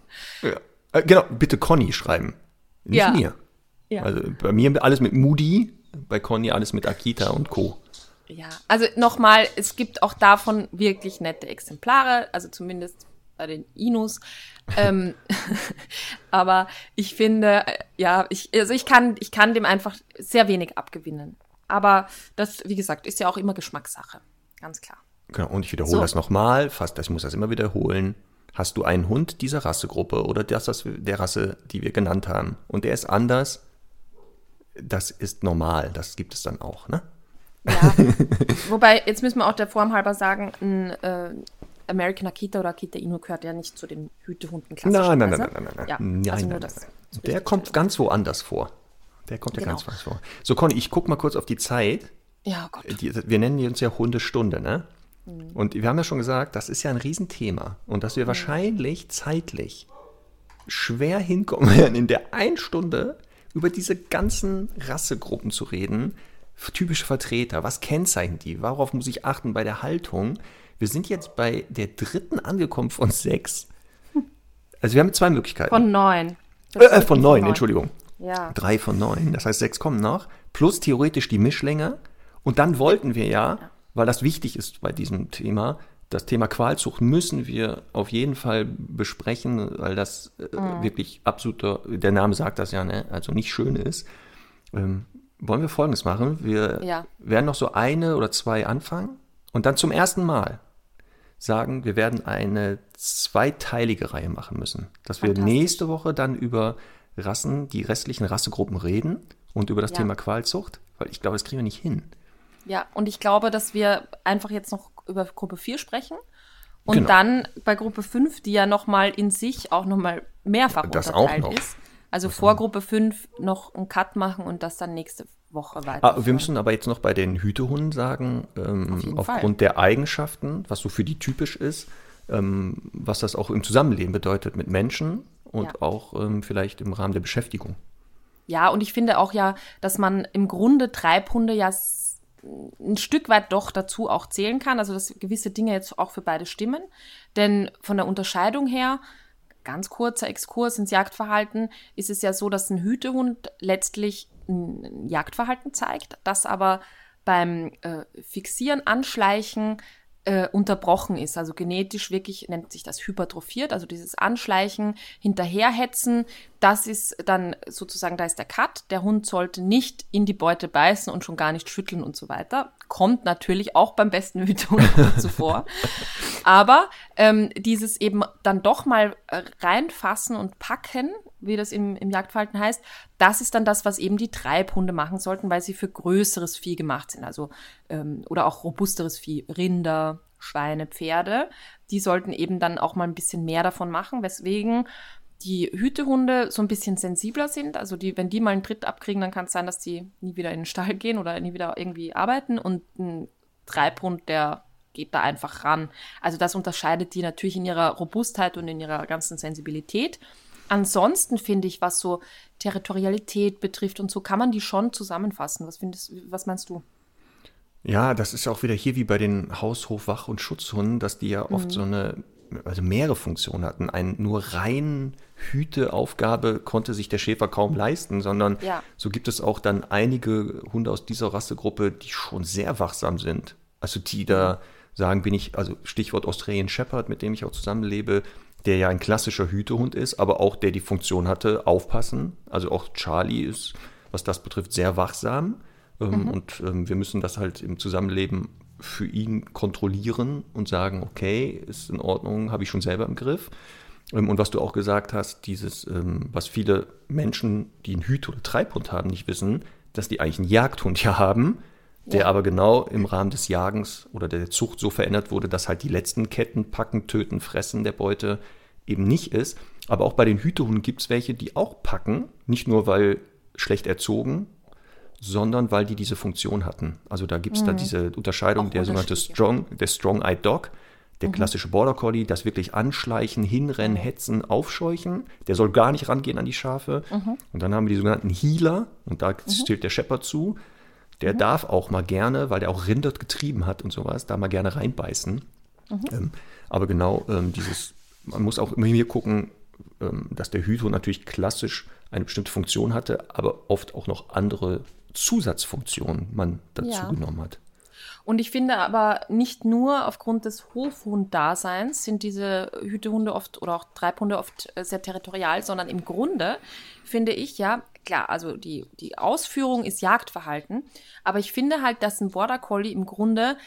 Ja. Äh, genau, bitte Conny schreiben. Nicht Ja. mir. Ja. Also bei mir alles mit Moody, bei Conny alles mit Akita und Co. Ja, also nochmal, es gibt auch davon wirklich nette Exemplare, also zumindest bei den Inus. ähm, aber ich finde, äh, ja, ich, also ich kann, ich kann dem einfach sehr wenig abgewinnen. Aber das, wie gesagt, ist ja auch immer Geschmackssache. Ganz klar. Genau, und ich wiederhole So. das nochmal, fast, ich muss das immer wiederholen. Hast du einen Hund dieser Rassegruppe oder das, das der Rasse, die wir genannt haben, und der ist anders, das ist normal, das gibt es dann auch, ne? Ja. Wobei, jetzt müssen wir auch der Form halber sagen, ein äh, American Akita oder Akita Inu gehört ja nicht zu den Hütehunden Nein, nein, nein, klassischerweise. nein, nein, nein, nein. Ja, nein, also nein, nein. zur Der kommt ganz woanders vor. Der kommt ja Genau. ganz woanders vor. So, Conny, ich guck mal kurz auf die Zeit. Ja, oh Gott. die, wir nennen die uns ja Hundestunde, ne? Mhm. Und wir haben ja schon gesagt, das ist ja ein Riesenthema und dass wir Mhm. wahrscheinlich zeitlich schwer hinkommen werden, in der einen Stunde über diese ganzen Rassegruppen zu reden. Typische Vertreter, was kennzeichnet die? Worauf muss ich achten bei der Haltung? Wir sind jetzt bei der dritten angekommen von sechs. Also wir haben zwei Möglichkeiten. Von neun. Äh, äh, von wirklich neun, Entschuldigung. Ja. Drei von neun, das heißt sechs kommen noch, plus theoretisch die Mischlänge. Und dann wollten wir ja, weil das wichtig ist bei diesem Thema, das Thema Qualzucht müssen wir auf jeden Fall besprechen, weil das äh, Mhm. wirklich absoluter, der Name sagt das ja, ne? also nicht schön ist. Ähm, wollen wir Folgendes machen? Wir Ja. werden noch so eine oder zwei anfangen und dann zum ersten Mal sagen, wir werden eine zweiteilige Reihe machen müssen. Dass wir nächste Woche dann über Rassen, die restlichen Rassegruppen reden und über das Ja. Thema Qualzucht, weil ich glaube, das kriegen wir nicht hin. Ja, und ich glaube, dass wir einfach jetzt noch über Gruppe 4 sprechen. Und Genau. dann bei Gruppe 5, die ja nochmal in sich auch nochmal mehrfach Das auch unterteilt noch. ist. Also vor Gruppe 5 noch einen Cut machen und das dann nächste Woche weiter. Ah, wir müssen aber jetzt noch bei den Hütehunden sagen, ähm, Auf aufgrund Fall. der Eigenschaften, was so für die typisch ist, ähm, was das auch im Zusammenleben bedeutet mit Menschen und Ja. auch ähm, vielleicht im Rahmen der Beschäftigung. Ja, und ich finde auch ja, dass man im Grunde Treibhunde ja ein Stück weit doch dazu auch zählen kann, also dass gewisse Dinge jetzt auch für beide stimmen. Denn von der Unterscheidung her, ganz kurzer Exkurs ins Jagdverhalten, ist es ja so, dass ein Hütehund letztlich ein Jagdverhalten zeigt, das aber beim äh, Fixieren, Anschleichen äh, unterbrochen ist. Also genetisch wirklich nennt sich das hypertrophiert, also dieses Anschleichen, Hinterherhetzen, das ist dann sozusagen, da ist der Cut. Der Hund sollte nicht in die Beute beißen und schon gar nicht schütteln und so weiter. Kommt natürlich auch beim besten Hütehund zuvor. Aber ähm, dieses eben dann doch mal äh, reinfassen und packen, wie das im, im Jagdverhalten heißt, das ist dann das, was eben die Treibhunde machen sollten, weil sie für größeres Vieh gemacht sind. Also ähm, oder auch robusteres Vieh, Rinder, Schweine, Pferde. Die sollten eben dann auch mal ein bisschen mehr davon machen, weswegen die Hütehunde so ein bisschen sensibler sind. Also die, wenn die mal einen Tritt abkriegen, dann kann es sein, dass die nie wieder in den Stall gehen oder nie wieder irgendwie arbeiten. Und ein Treibhund, der geht da einfach ran. Also das unterscheidet die natürlich in ihrer Robustheit und in ihrer ganzen Sensibilität. Ansonsten finde ich, was so Territorialität betrifft und so, kann man die schon zusammenfassen. Was findest, was meinst du? Ja, das ist auch wieder hier wie bei den Haus-, Hof-, Wach- und Schutzhunden, dass die ja oft mhm. so eine, also mehrere Funktionen hatten. Eine nur rein Hüteaufgabe konnte sich der Schäfer kaum leisten, sondern ja. so gibt es auch dann einige Hunde aus dieser Rassegruppe, die schon sehr wachsam sind. Also die da mhm. Sagen, bin ich, also Stichwort Australian Shepherd, mit dem ich auch zusammenlebe, der ja ein klassischer Hütehund ist, aber auch der die Funktion hatte, aufpassen. Also auch Charlie ist, was das betrifft, sehr wachsam. Ähm, mhm. Und ähm, wir müssen das halt im Zusammenleben für ihn kontrollieren und sagen, okay, ist in Ordnung, habe ich schon selber im Griff. Ähm, und was du auch gesagt hast, dieses, was viele Menschen, die einen Hüt- oder Treibhund haben, nicht wissen, dass die eigentlich einen Jagdhund ja haben, der ja. aber genau im Rahmen des Jagens oder der Zucht so verändert wurde, dass halt die letzten Ketten packen, töten, fressen der Beute eben nicht ist. Aber auch bei den Hütehunden gibt es welche, die auch packen, nicht nur weil schlecht erzogen, sondern weil die diese Funktion hatten. Also da gibt es mhm. da diese Unterscheidung, Auch der sogenannte Strong, der Strong-Eyed Dog, der mhm. klassische Border Collie, das wirklich anschleichen, hinrennen, hetzen, aufscheuchen. Der soll gar nicht rangehen an die Schafe. Mhm. Und dann haben wir die sogenannten Healer, und da mhm. zählt der Shepherd zu. Der mhm. darf auch mal gerne, weil der auch Rinder getrieben hat und sowas, da mal gerne reinbeißen. Mhm. Ähm, aber genau ähm, dieses, man muss auch immer hier gucken, ähm, dass der Hüter natürlich klassisch eine bestimmte Funktion hatte, aber oft auch noch andere Zusatzfunktionen man dazu ja. genommen hat. Und ich finde aber nicht nur aufgrund des Hofhund-Daseins sind diese Hütehunde oft oder auch Treibhunde oft äh, sehr territorial, sondern im Grunde finde ich ja, klar, also die, die Ausführung ist Jagdverhalten, aber ich finde halt, dass ein Border Collie im Grunde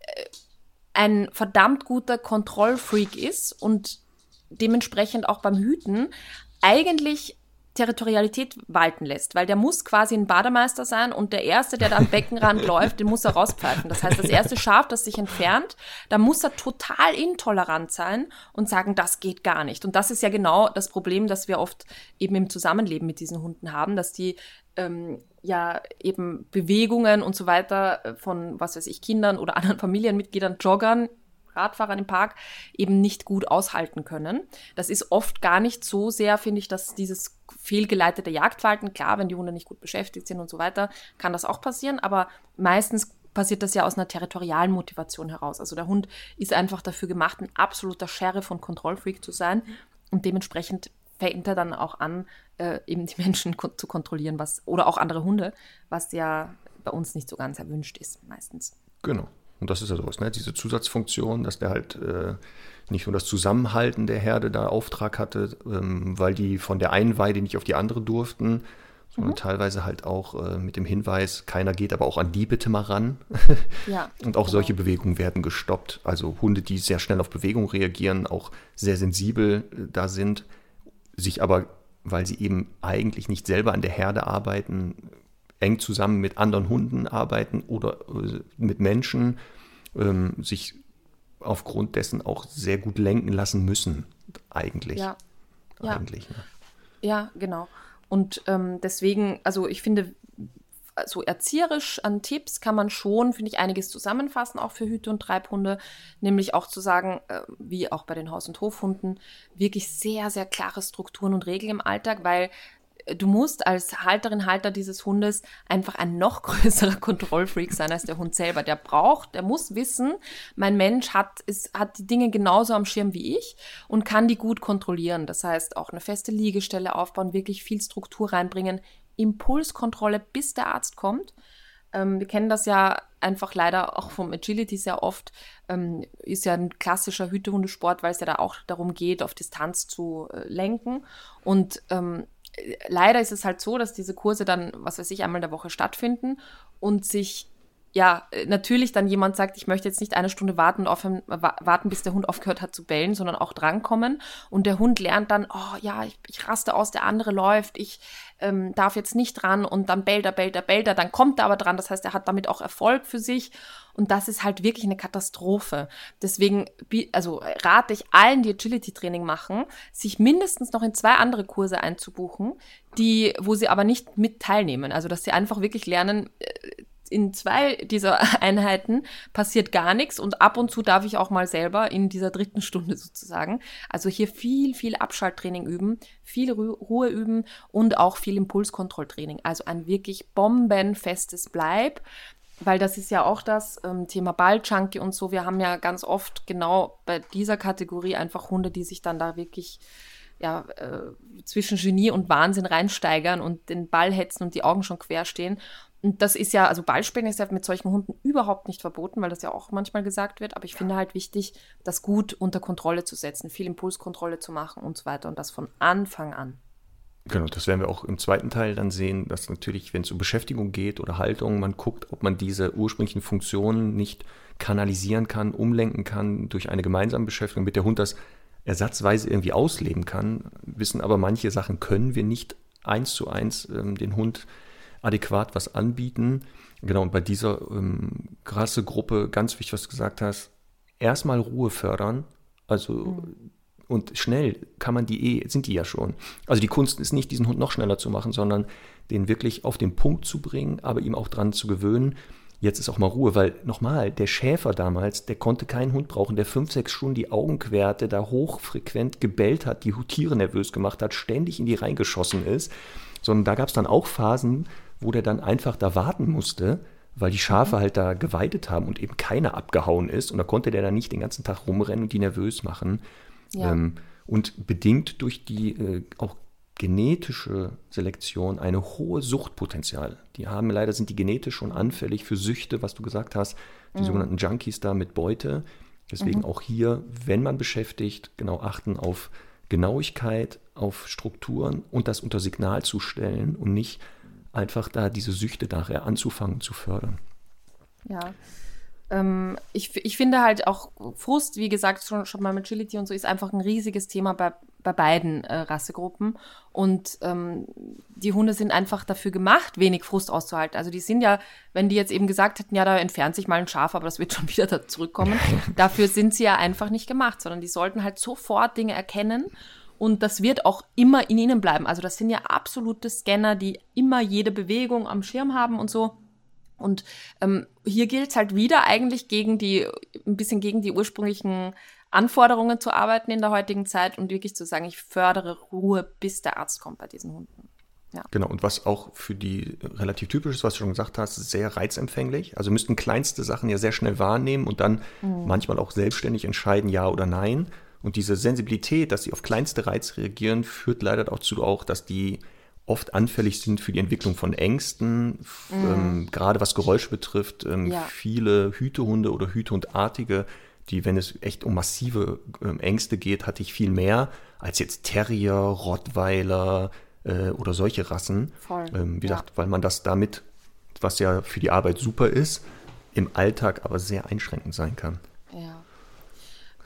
äh, ein verdammt guter Kontrollfreak ist und dementsprechend auch beim Hüten eigentlich Territorialität walten lässt, weil der muss quasi ein Bademeister sein und der Erste, der da am Beckenrand läuft, den muss er rauspfeifen. Das heißt, das erste Schaf, das sich entfernt, da muss er total intolerant sein und sagen, das geht gar nicht. Und das ist ja genau das Problem, das wir oft eben im Zusammenleben mit diesen Hunden haben, dass die ähm, ja eben Bewegungen und so weiter von, was weiß ich, Kindern oder anderen Familienmitgliedern, Joggern Radfahrern im Park eben nicht gut aushalten können. Das ist oft gar nicht so sehr, finde ich, dass dieses fehlgeleitete Jagdverhalten, klar, wenn die Hunde nicht gut beschäftigt sind und so weiter, kann das auch passieren, aber meistens passiert das ja aus einer territorialen Motivation heraus. Also der Hund ist einfach dafür gemacht, ein absoluter Sheriff und Kontrollfreak zu sein und dementsprechend fängt er dann auch an, äh, eben die Menschen ko zu kontrollieren, was oder auch andere Hunde, was ja bei uns nicht so ganz erwünscht ist meistens. Genau. Und das ist ja sowas, ne? diese Zusatzfunktion, dass der halt äh, nicht nur das Zusammenhalten der Herde da Auftrag hatte, ähm, weil die von der einen Weide nicht auf die andere durften, sondern mhm. teilweise halt auch äh, mit dem Hinweis, keiner geht aber auch an die bitte mal ran. Ja, und auch genau. solche Bewegungen werden gestoppt. Also Hunde, die sehr schnell auf Bewegung reagieren, auch sehr sensibel äh, da sind, sich aber, weil sie eben eigentlich nicht selber an der Herde arbeiten, eng zusammen mit anderen Hunden arbeiten oder äh, mit Menschen, ähm, sich aufgrund dessen auch sehr gut lenken lassen müssen, eigentlich. Ja, eigentlich, ja. Ne? ja genau. Und ähm, deswegen, also ich finde, so erzieherisch an Tipps kann man schon, finde ich, einiges zusammenfassen, auch für Hüte und Treibhunde. Nämlich auch zu sagen, äh, wie auch bei den Haus- und Hofhunden, wirklich sehr, sehr klare Strukturen und Regeln im Alltag, weil du musst als Halterin, Halter dieses Hundes einfach ein noch größerer Kontrollfreak sein als der Hund selber. Der braucht, der muss wissen, mein Mensch hat, ist, hat die Dinge genauso am Schirm wie ich und kann die gut kontrollieren. Das heißt, auch eine feste Liegestelle aufbauen, wirklich viel Struktur reinbringen, Impulskontrolle, bis der Arzt kommt. Ähm, wir kennen das ja einfach leider auch vom Agility sehr oft. Ähm, ist ja ein klassischer Hütehundesport, weil es ja da auch darum geht, auf Distanz zu äh, lenken. Und ähm, leider ist es halt so, dass diese Kurse dann, was weiß ich, einmal in der Woche stattfinden und sich ja, natürlich dann jemand sagt, ich möchte jetzt nicht eine Stunde warten, aufhören, warten, bis der Hund aufgehört hat zu bellen, sondern auch drankommen. Und der Hund lernt dann, oh ja, ich, ich raste aus, der andere läuft, ich ähm, darf jetzt nicht dran und dann bellt er, bellt er, bellt er, dann kommt er aber dran. Das heißt, er hat damit auch Erfolg für sich. Und das ist halt wirklich eine Katastrophe. Deswegen, also rate ich allen, die Agility-Training machen, sich mindestens noch in zwei andere Kurse einzubuchen, die, wo sie aber nicht mit teilnehmen. Also, dass sie einfach wirklich lernen, äh, in zwei dieser Einheiten passiert gar nichts und ab und zu darf ich auch mal selber in dieser dritten Stunde sozusagen. Also hier viel, viel Abschalttraining üben, viel Ruhe üben und auch viel Impulskontrolltraining. Also ein wirklich bombenfestes Bleib. Weil das ist ja auch das ähm, Thema Balljunkie und so. Wir haben ja ganz oft genau bei dieser Kategorie einfach Hunde, die sich dann da wirklich ja, äh, zwischen Genie und Wahnsinn reinsteigern und den Ball hetzen und die Augen schon quer stehen. Und das ist ja, also Ballspielen ist ja mit solchen Hunden überhaupt nicht verboten, weil das ja auch manchmal gesagt wird. Aber ich finde halt wichtig, das gut unter Kontrolle zu setzen, viel Impulskontrolle zu machen und so weiter. Und das von Anfang an. Genau, das werden wir auch im zweiten Teil dann sehen, dass natürlich, wenn es um Beschäftigung geht oder Haltung, man guckt, ob man diese ursprünglichen Funktionen nicht kanalisieren kann, umlenken kann durch eine gemeinsame Beschäftigung, mit der Hund das ersatzweise irgendwie ausleben kann. Wissen aber manche Sachen können wir nicht eins zu eins ähm, den Hund adäquat was anbieten. Genau, und bei dieser ähm, krasse Gruppe, ganz wichtig, was du gesagt hast, erstmal Ruhe fördern. Also mhm. und schnell kann man die eh, sind die ja schon. Also die Kunst ist nicht, diesen Hund noch schneller zu machen, sondern den wirklich auf den Punkt zu bringen, aber ihm auch dran zu gewöhnen. Jetzt ist auch mal Ruhe, weil nochmal, der Schäfer damals, der konnte keinen Hund brauchen, der fünf, sechs Stunden die Augen querte, da hochfrequent gebellt hat, die Tiere nervös gemacht hat, ständig in die reingeschossen ist. Sondern da gab es dann auch Phasen, wo der dann einfach da warten musste, weil die Schafe halt da geweidet haben und eben keiner abgehauen ist. Und da konnte der dann nicht den ganzen Tag rumrennen und die nervös machen. Ja. Ähm, und bedingt durch die äh, auch genetische Selektion eine hohe Suchtpotenzial. Die haben leider sind die genetisch schon anfällig für Süchte, was du gesagt hast, die mhm. sogenannten Junkies da mit Beute. Deswegen mhm. auch hier, wenn man beschäftigt, genau achten auf Genauigkeit, auf Strukturen und das unter Signal zu stellen und nicht einfach da diese Süchte nachher anzufangen zu fördern. Ja. Ähm, ich, ich finde halt auch Frust, wie gesagt, schon, schon mal mit Agility und so, ist einfach ein riesiges Thema bei, bei beiden äh, Rassegruppen. Und ähm, die Hunde sind einfach dafür gemacht, wenig Frust auszuhalten. Also die sind ja, wenn die jetzt eben gesagt hätten, ja, da entfernt sich mal ein Schaf, aber das wird schon wieder da zurückkommen, dafür sind sie ja einfach nicht gemacht, sondern die sollten halt sofort Dinge erkennen und das wird auch immer in ihnen bleiben. Also das sind ja absolute Scanner, die immer jede Bewegung am Schirm haben und so. Und ähm, hier gilt es halt wieder eigentlich gegen die, ein bisschen gegen die ursprünglichen Anforderungen zu arbeiten in der heutigen Zeit und wirklich zu sagen, ich fördere Ruhe, bis der Arzt kommt bei diesen Hunden. Ja. Genau, und was auch für die relativ typisch ist, was du schon gesagt hast, sehr reizempfänglich. Also müssten kleinste Sachen ja sehr schnell wahrnehmen und dann mhm. manchmal auch selbstständig entscheiden, ja oder nein. Und diese Sensibilität, dass sie auf kleinste Reize reagieren, führt leider dazu auch, dass die oft anfällig sind für die Entwicklung von Ängsten, mm. ähm, gerade was Geräusche betrifft. Ähm, ja. Viele Hütehunde oder Hütehundartige, die, wenn es echt um massive ähm, Ängste geht, hatte ich viel mehr als jetzt Terrier, Rottweiler äh, oder solche Rassen. Ähm, wie ja. gesagt, weil man das damit, was ja für die Arbeit super ist, im Alltag aber sehr einschränkend sein kann.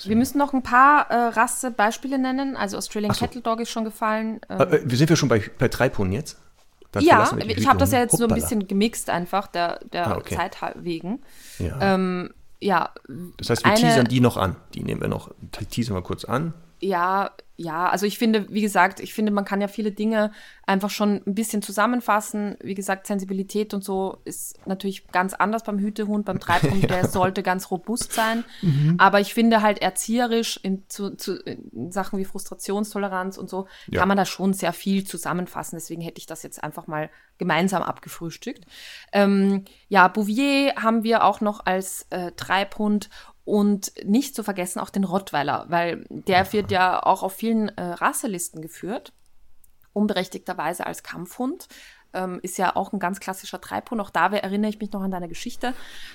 Wir müssen noch ein paar äh, Rasse-Beispiele nennen. Also Australian so. Kettle Dog ist schon gefallen. Ähm, äh, wir sind wir schon bei, bei Treibhunden jetzt? Dann ja, ich habe das ja jetzt Hoppala. so ein bisschen gemixt einfach, der, der ah, okay. Zeit wegen. Ja. Ähm, ja. Das heißt, wir eine, teasern die noch an. Die nehmen wir noch, teasern wir kurz an. Ja, ja, also ich finde, wie gesagt, ich finde, man kann ja viele Dinge einfach schon ein bisschen zusammenfassen. Wie gesagt, Sensibilität und so ist natürlich ganz anders beim Hütehund, beim Treibhund, ja. der sollte ganz robust sein. Mhm. Aber ich finde halt erzieherisch in, zu, zu, in Sachen wie Frustrationstoleranz und so ja. kann man da schon sehr viel zusammenfassen. Deswegen hätte ich das jetzt einfach mal gemeinsam abgefrühstückt. Ähm, ja, Bouvier haben wir auch noch als äh, Treibhund und nicht zu vergessen auch den Rottweiler, weil der wird ja auch auf vielen äh, Rasselisten geführt, unberechtigterweise als Kampfhund. Ähm, ist ja auch ein ganz klassischer Treibhund. Auch da erinnere ich mich noch an deine Geschichte.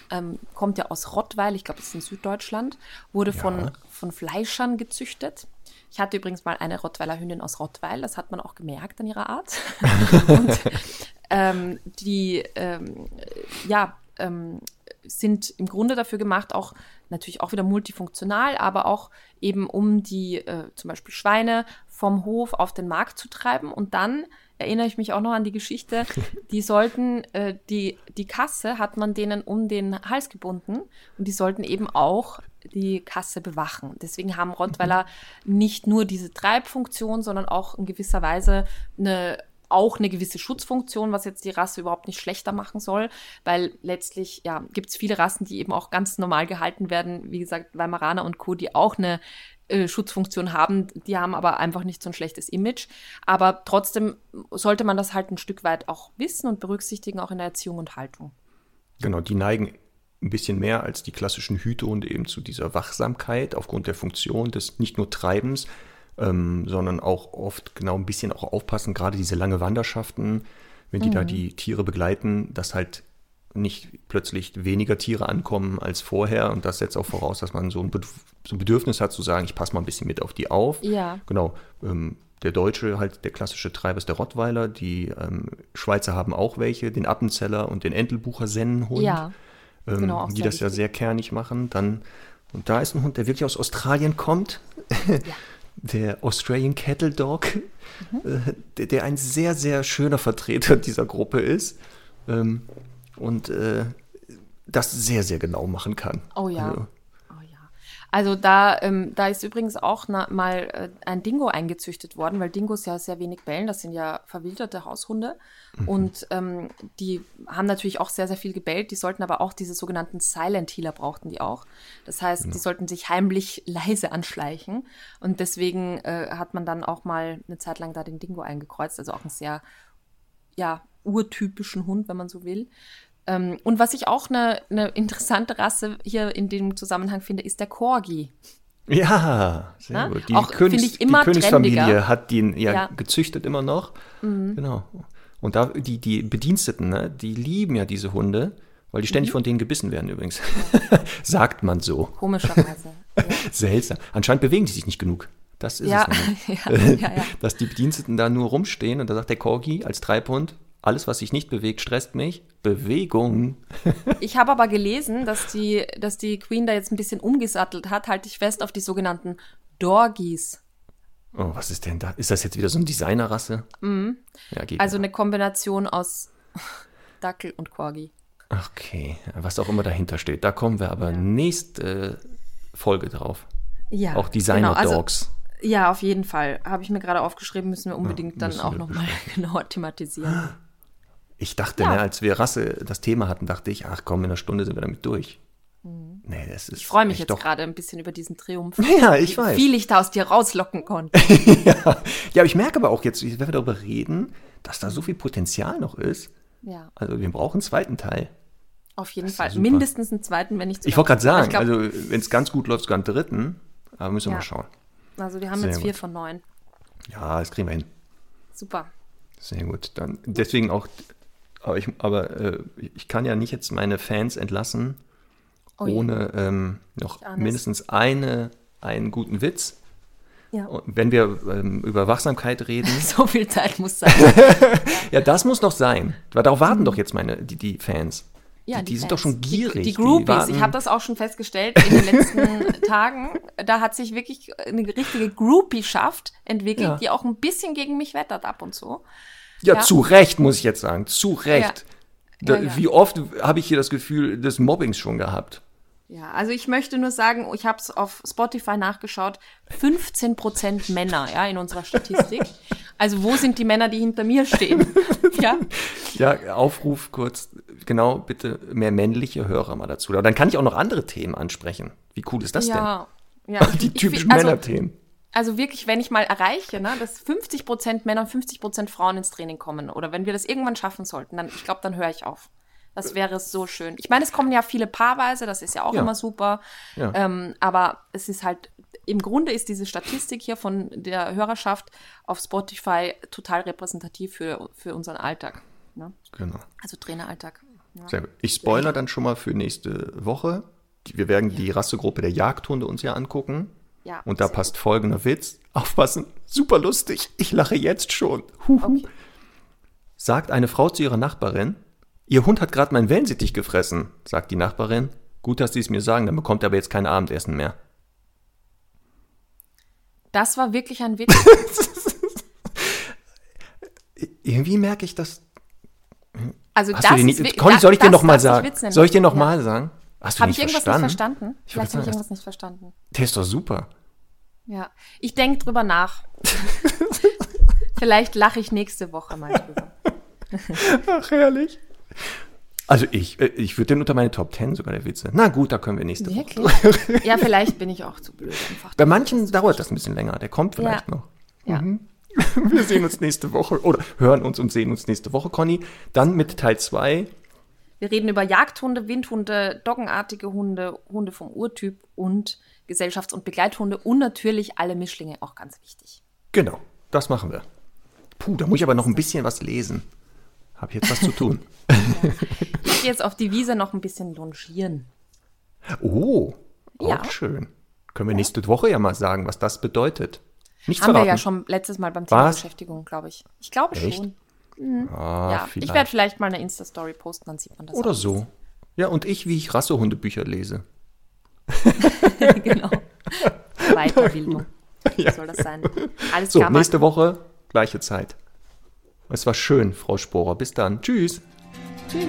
Ähm, kommt ja aus Rottweil, ich glaube, es ist in Süddeutschland, wurde ja. von, von Fleischern gezüchtet. Ich hatte übrigens mal eine Rottweiler Hündin aus Rottweil, das hat man auch gemerkt an ihrer Art. und ähm, die, ähm, ja, ähm, sind im Grunde dafür gemacht, auch natürlich auch wieder multifunktional, aber auch eben um die äh, zum Beispiel Schweine vom Hof auf den Markt zu treiben. Und dann erinnere ich mich auch noch an die Geschichte, die sollten, äh, die, die Kasse hat man denen um den Hals gebunden und die sollten eben auch die Kasse bewachen. Deswegen haben Rottweiler nicht nur diese Treibfunktion, sondern auch in gewisser Weise eine auch eine gewisse Schutzfunktion, was jetzt die Rasse überhaupt nicht schlechter machen soll, weil letztlich ja, gibt es viele Rassen, die eben auch ganz normal gehalten werden, wie gesagt, Weimaraner und Co., die auch eine äh, Schutzfunktion haben, die haben aber einfach nicht so ein schlechtes Image. Aber trotzdem sollte man das halt ein Stück weit auch wissen und berücksichtigen, auch in der Erziehung und Haltung. Genau, die neigen ein bisschen mehr als die klassischen Hütehunde eben zu dieser Wachsamkeit aufgrund der Funktion des nicht nur Treibens, ähm, sondern auch oft genau ein bisschen auch aufpassen, gerade diese lange Wanderschaften, wenn die mhm. da die Tiere begleiten, dass halt nicht plötzlich weniger Tiere ankommen als vorher und das setzt auch voraus, dass man so ein, so ein Bedürfnis hat zu sagen, ich passe mal ein bisschen mit auf die auf. Ja. Genau. Ähm, der Deutsche, halt der klassische Treiber ist der Rottweiler. Die ähm, Schweizer haben auch welche, den Appenzeller und den Entelbucher Sennenhund. Ja. Ähm, genau, die das wichtig. ja sehr kernig machen. Dann, und da ist ein Hund, der wirklich aus Australien kommt. Ja. der Australian Cattle Dog, mhm. äh, der, der, ein sehr, sehr schöner Vertreter dieser Gruppe ist ähm, und äh, das sehr, sehr genau machen kann. Oh ja. Also, also da, ähm, da ist übrigens auch na, mal äh, ein Dingo eingezüchtet worden, weil Dingos ja sehr wenig bellen. Das sind ja verwilderte Haushunde. Mhm. Und ähm, die haben natürlich auch sehr, sehr viel gebellt. Die sollten aber auch diese sogenannten Silent Healer brauchten die auch. Das heißt, ja. die sollten sich heimlich leise anschleichen. Und deswegen äh, hat man dann auch mal eine Zeit lang da den Dingo eingekreuzt. Also auch einen sehr, ja, urtypischen Hund, wenn man so will. Ähm, und was ich auch eine, eine interessante Rasse hier in dem Zusammenhang finde, ist der Corgi. Ja, sehr Na? gut. Die, auch, Königs, ich immer die Königsfamilie trendiger. hat den ja, ja, gezüchtet immer noch. Mhm. Genau. Und da die, die Bediensteten, ne, die lieben ja diese Hunde, weil die ständig mhm. von denen gebissen werden übrigens. Sagt man so. Komischerweise. Ja. Seltsam. Anscheinend bewegen die sich nicht genug. Das ist ja. es. ja, ja, ja. Dass die Bediensteten da nur rumstehen und da sagt der Corgi als Treibhund, alles, was sich nicht bewegt, stresst mich. Bewegung. ich habe aber gelesen, dass die, dass die Queen da jetzt ein bisschen umgesattelt hat, halte ich fest, auf die sogenannten Dorgies. Oh, was ist denn da? Ist das jetzt wieder so eine Designerrasse? Mhm. Ja, also eine Kombination aus Dackel und Corgi. Okay, was auch immer dahinter steht. Da kommen wir aber ja. nächste Folge drauf. Ja. Auch Designer-Dogs. Genau. Also, ja, auf jeden Fall. Habe ich mir gerade aufgeschrieben, müssen wir unbedingt ja, dann auch nochmal genauer thematisieren. Ich dachte, ja. ne, als wir Rasse das Thema hatten, dachte ich, ach komm, in einer Stunde sind wir damit durch. Mhm. Nee, das ist ich freue mich jetzt gerade ein bisschen über diesen Triumph. Ja, ich weiß. Wie viel ich da aus dir rauslocken konnte. ja. ja, aber ich merke aber auch jetzt, wenn wir darüber reden, dass da so viel Potenzial noch ist. Ja. Also wir brauchen einen zweiten Teil. Auf jeden Fall. Mindestens einen zweiten, wenn nicht Ich wollte gerade sagen, glaub, also wenn es ganz gut läuft, sogar einen dritten. Aber müssen wir ja. mal schauen. Also wir haben Sehr jetzt vier gut. von neun. Ja, das kriegen wir hin. Super. Sehr gut. Dann deswegen auch aber ich, aber, äh, ich kann ja nicht jetzt meine Fans entlassen, oh ohne ähm, noch mindestens eine, einen guten Witz. Ja. wenn wir ähm, über Wachsamkeit reden. so viel Zeit muss sein. ja, das muss noch sein. Darauf warten mhm. doch jetzt meine, die, die Fans. Ja, die, die, die sind doch schon gierig. Die, die Groupies, ich habe das auch schon festgestellt in den letzten Tagen. Da hat sich wirklich eine richtige Groupie-Schaft entwickelt, ja. die auch ein bisschen gegen mich wettert ab und zu. Ja, ja, zu Recht, muss ich jetzt sagen. Zu Recht. Ja. Da, wie oft habe ich hier das Gefühl des Mobbings schon gehabt? Ja, also ich möchte nur sagen, ich habe es auf Spotify nachgeschaut, 15% Männer, ja, in unserer Statistik. Also wo sind die Männer, die hinter mir stehen? ja. Ja, Aufruf kurz, genau, bitte mehr männliche Hörer mal dazu. Aber dann kann ich auch noch andere Themen ansprechen. Wie cool ist das Ja, ja. denn? Die ich- typischen also, Männerthemen. Also wirklich, wenn ich mal erreiche, ne, dass 50% Männer und 50% Frauen ins Training kommen oder wenn wir das irgendwann schaffen sollten, dann, ich glaube, dann höre ich auf. Das wäre so schön. Ich meine, es kommen ja viele paarweise, das ist ja auch Ja. immer super. Ja. Ähm, aber es ist halt, im Grunde ist diese Statistik hier von der Hörerschaft auf Spotify total repräsentativ für, für unseren Alltag. Ne? Genau. Also Traineralltag. Ja. Sehr gut. Ich spoiler dann schon mal für nächste Woche. Wir werden die Rassegruppe der Jagdhunde uns ja angucken. Ja, Und da passt folgender Witz. Aufpassen, super lustig. Ich lache jetzt schon. Huhu. Okay. Sagt eine Frau zu ihrer Nachbarin, ihr Hund hat gerade mein Wellensittich gefressen, sagt die Nachbarin. Gut, dass Sie es mir sagen, dann bekommt er aber jetzt kein Abendessen mehr. Das war wirklich ein Witz. Irgendwie merke ich das. Also Hast das dir ist nicht, Conny, soll ich dir das noch mal darf sich sagen? Soll ich dir noch Ja. sagen? Hast du Habe ich irgendwas verstanden? nicht verstanden? Ich Vielleicht habe ich irgendwas nicht verstanden. Der ist doch super. Ja, ich denke drüber nach. Vielleicht lache ich nächste Woche mal drüber. Ach, herrlich. Also ich, äh, ich würde den unter meine Top 10 sogar der Witze. Na gut, da können wir nächste Woche. Wirklich? Ja, vielleicht bin ich auch zu blöd einfach. Bei manchen dauert das ein bisschen länger. Der kommt vielleicht Ja. noch. Ja. Wir sehen uns nächste Woche oder hören uns und sehen uns nächste Woche, Conny. Dann mit Teil 2. Wir reden über Jagdhunde, Windhunde, doggenartige Hunde, Hunde vom Urtyp und Gesellschafts- und Begleithunde und natürlich alle Mischlinge, auch ganz wichtig. Genau, das machen wir. Puh, da muss ich aber noch ein bisschen was lesen. Hab jetzt was zu tun. Ich gehe jetzt auf die Wiese noch ein bisschen longieren. Oh, auch Ja. schön. Können wir nächste Woche ja mal sagen, was das bedeutet. Nicht Haben wir verraten. ja schon letztes Mal beim Thema Was? Beschäftigung, glaube ich. Ich glaube Echt? schon. Ah, ja, vielleicht. ich werde vielleicht mal eine Insta-Story posten, dann sieht man das. Oder auch. so. Ja, und ich, wie ich Rassehundebücher lese. genau. Weiterbildung. Ja. Soll das sein? Alles So, klar, nächste. Woche, gleiche Zeit. Es war schön, Frau Sporer. Bis dann. Tschüss. Tschüss.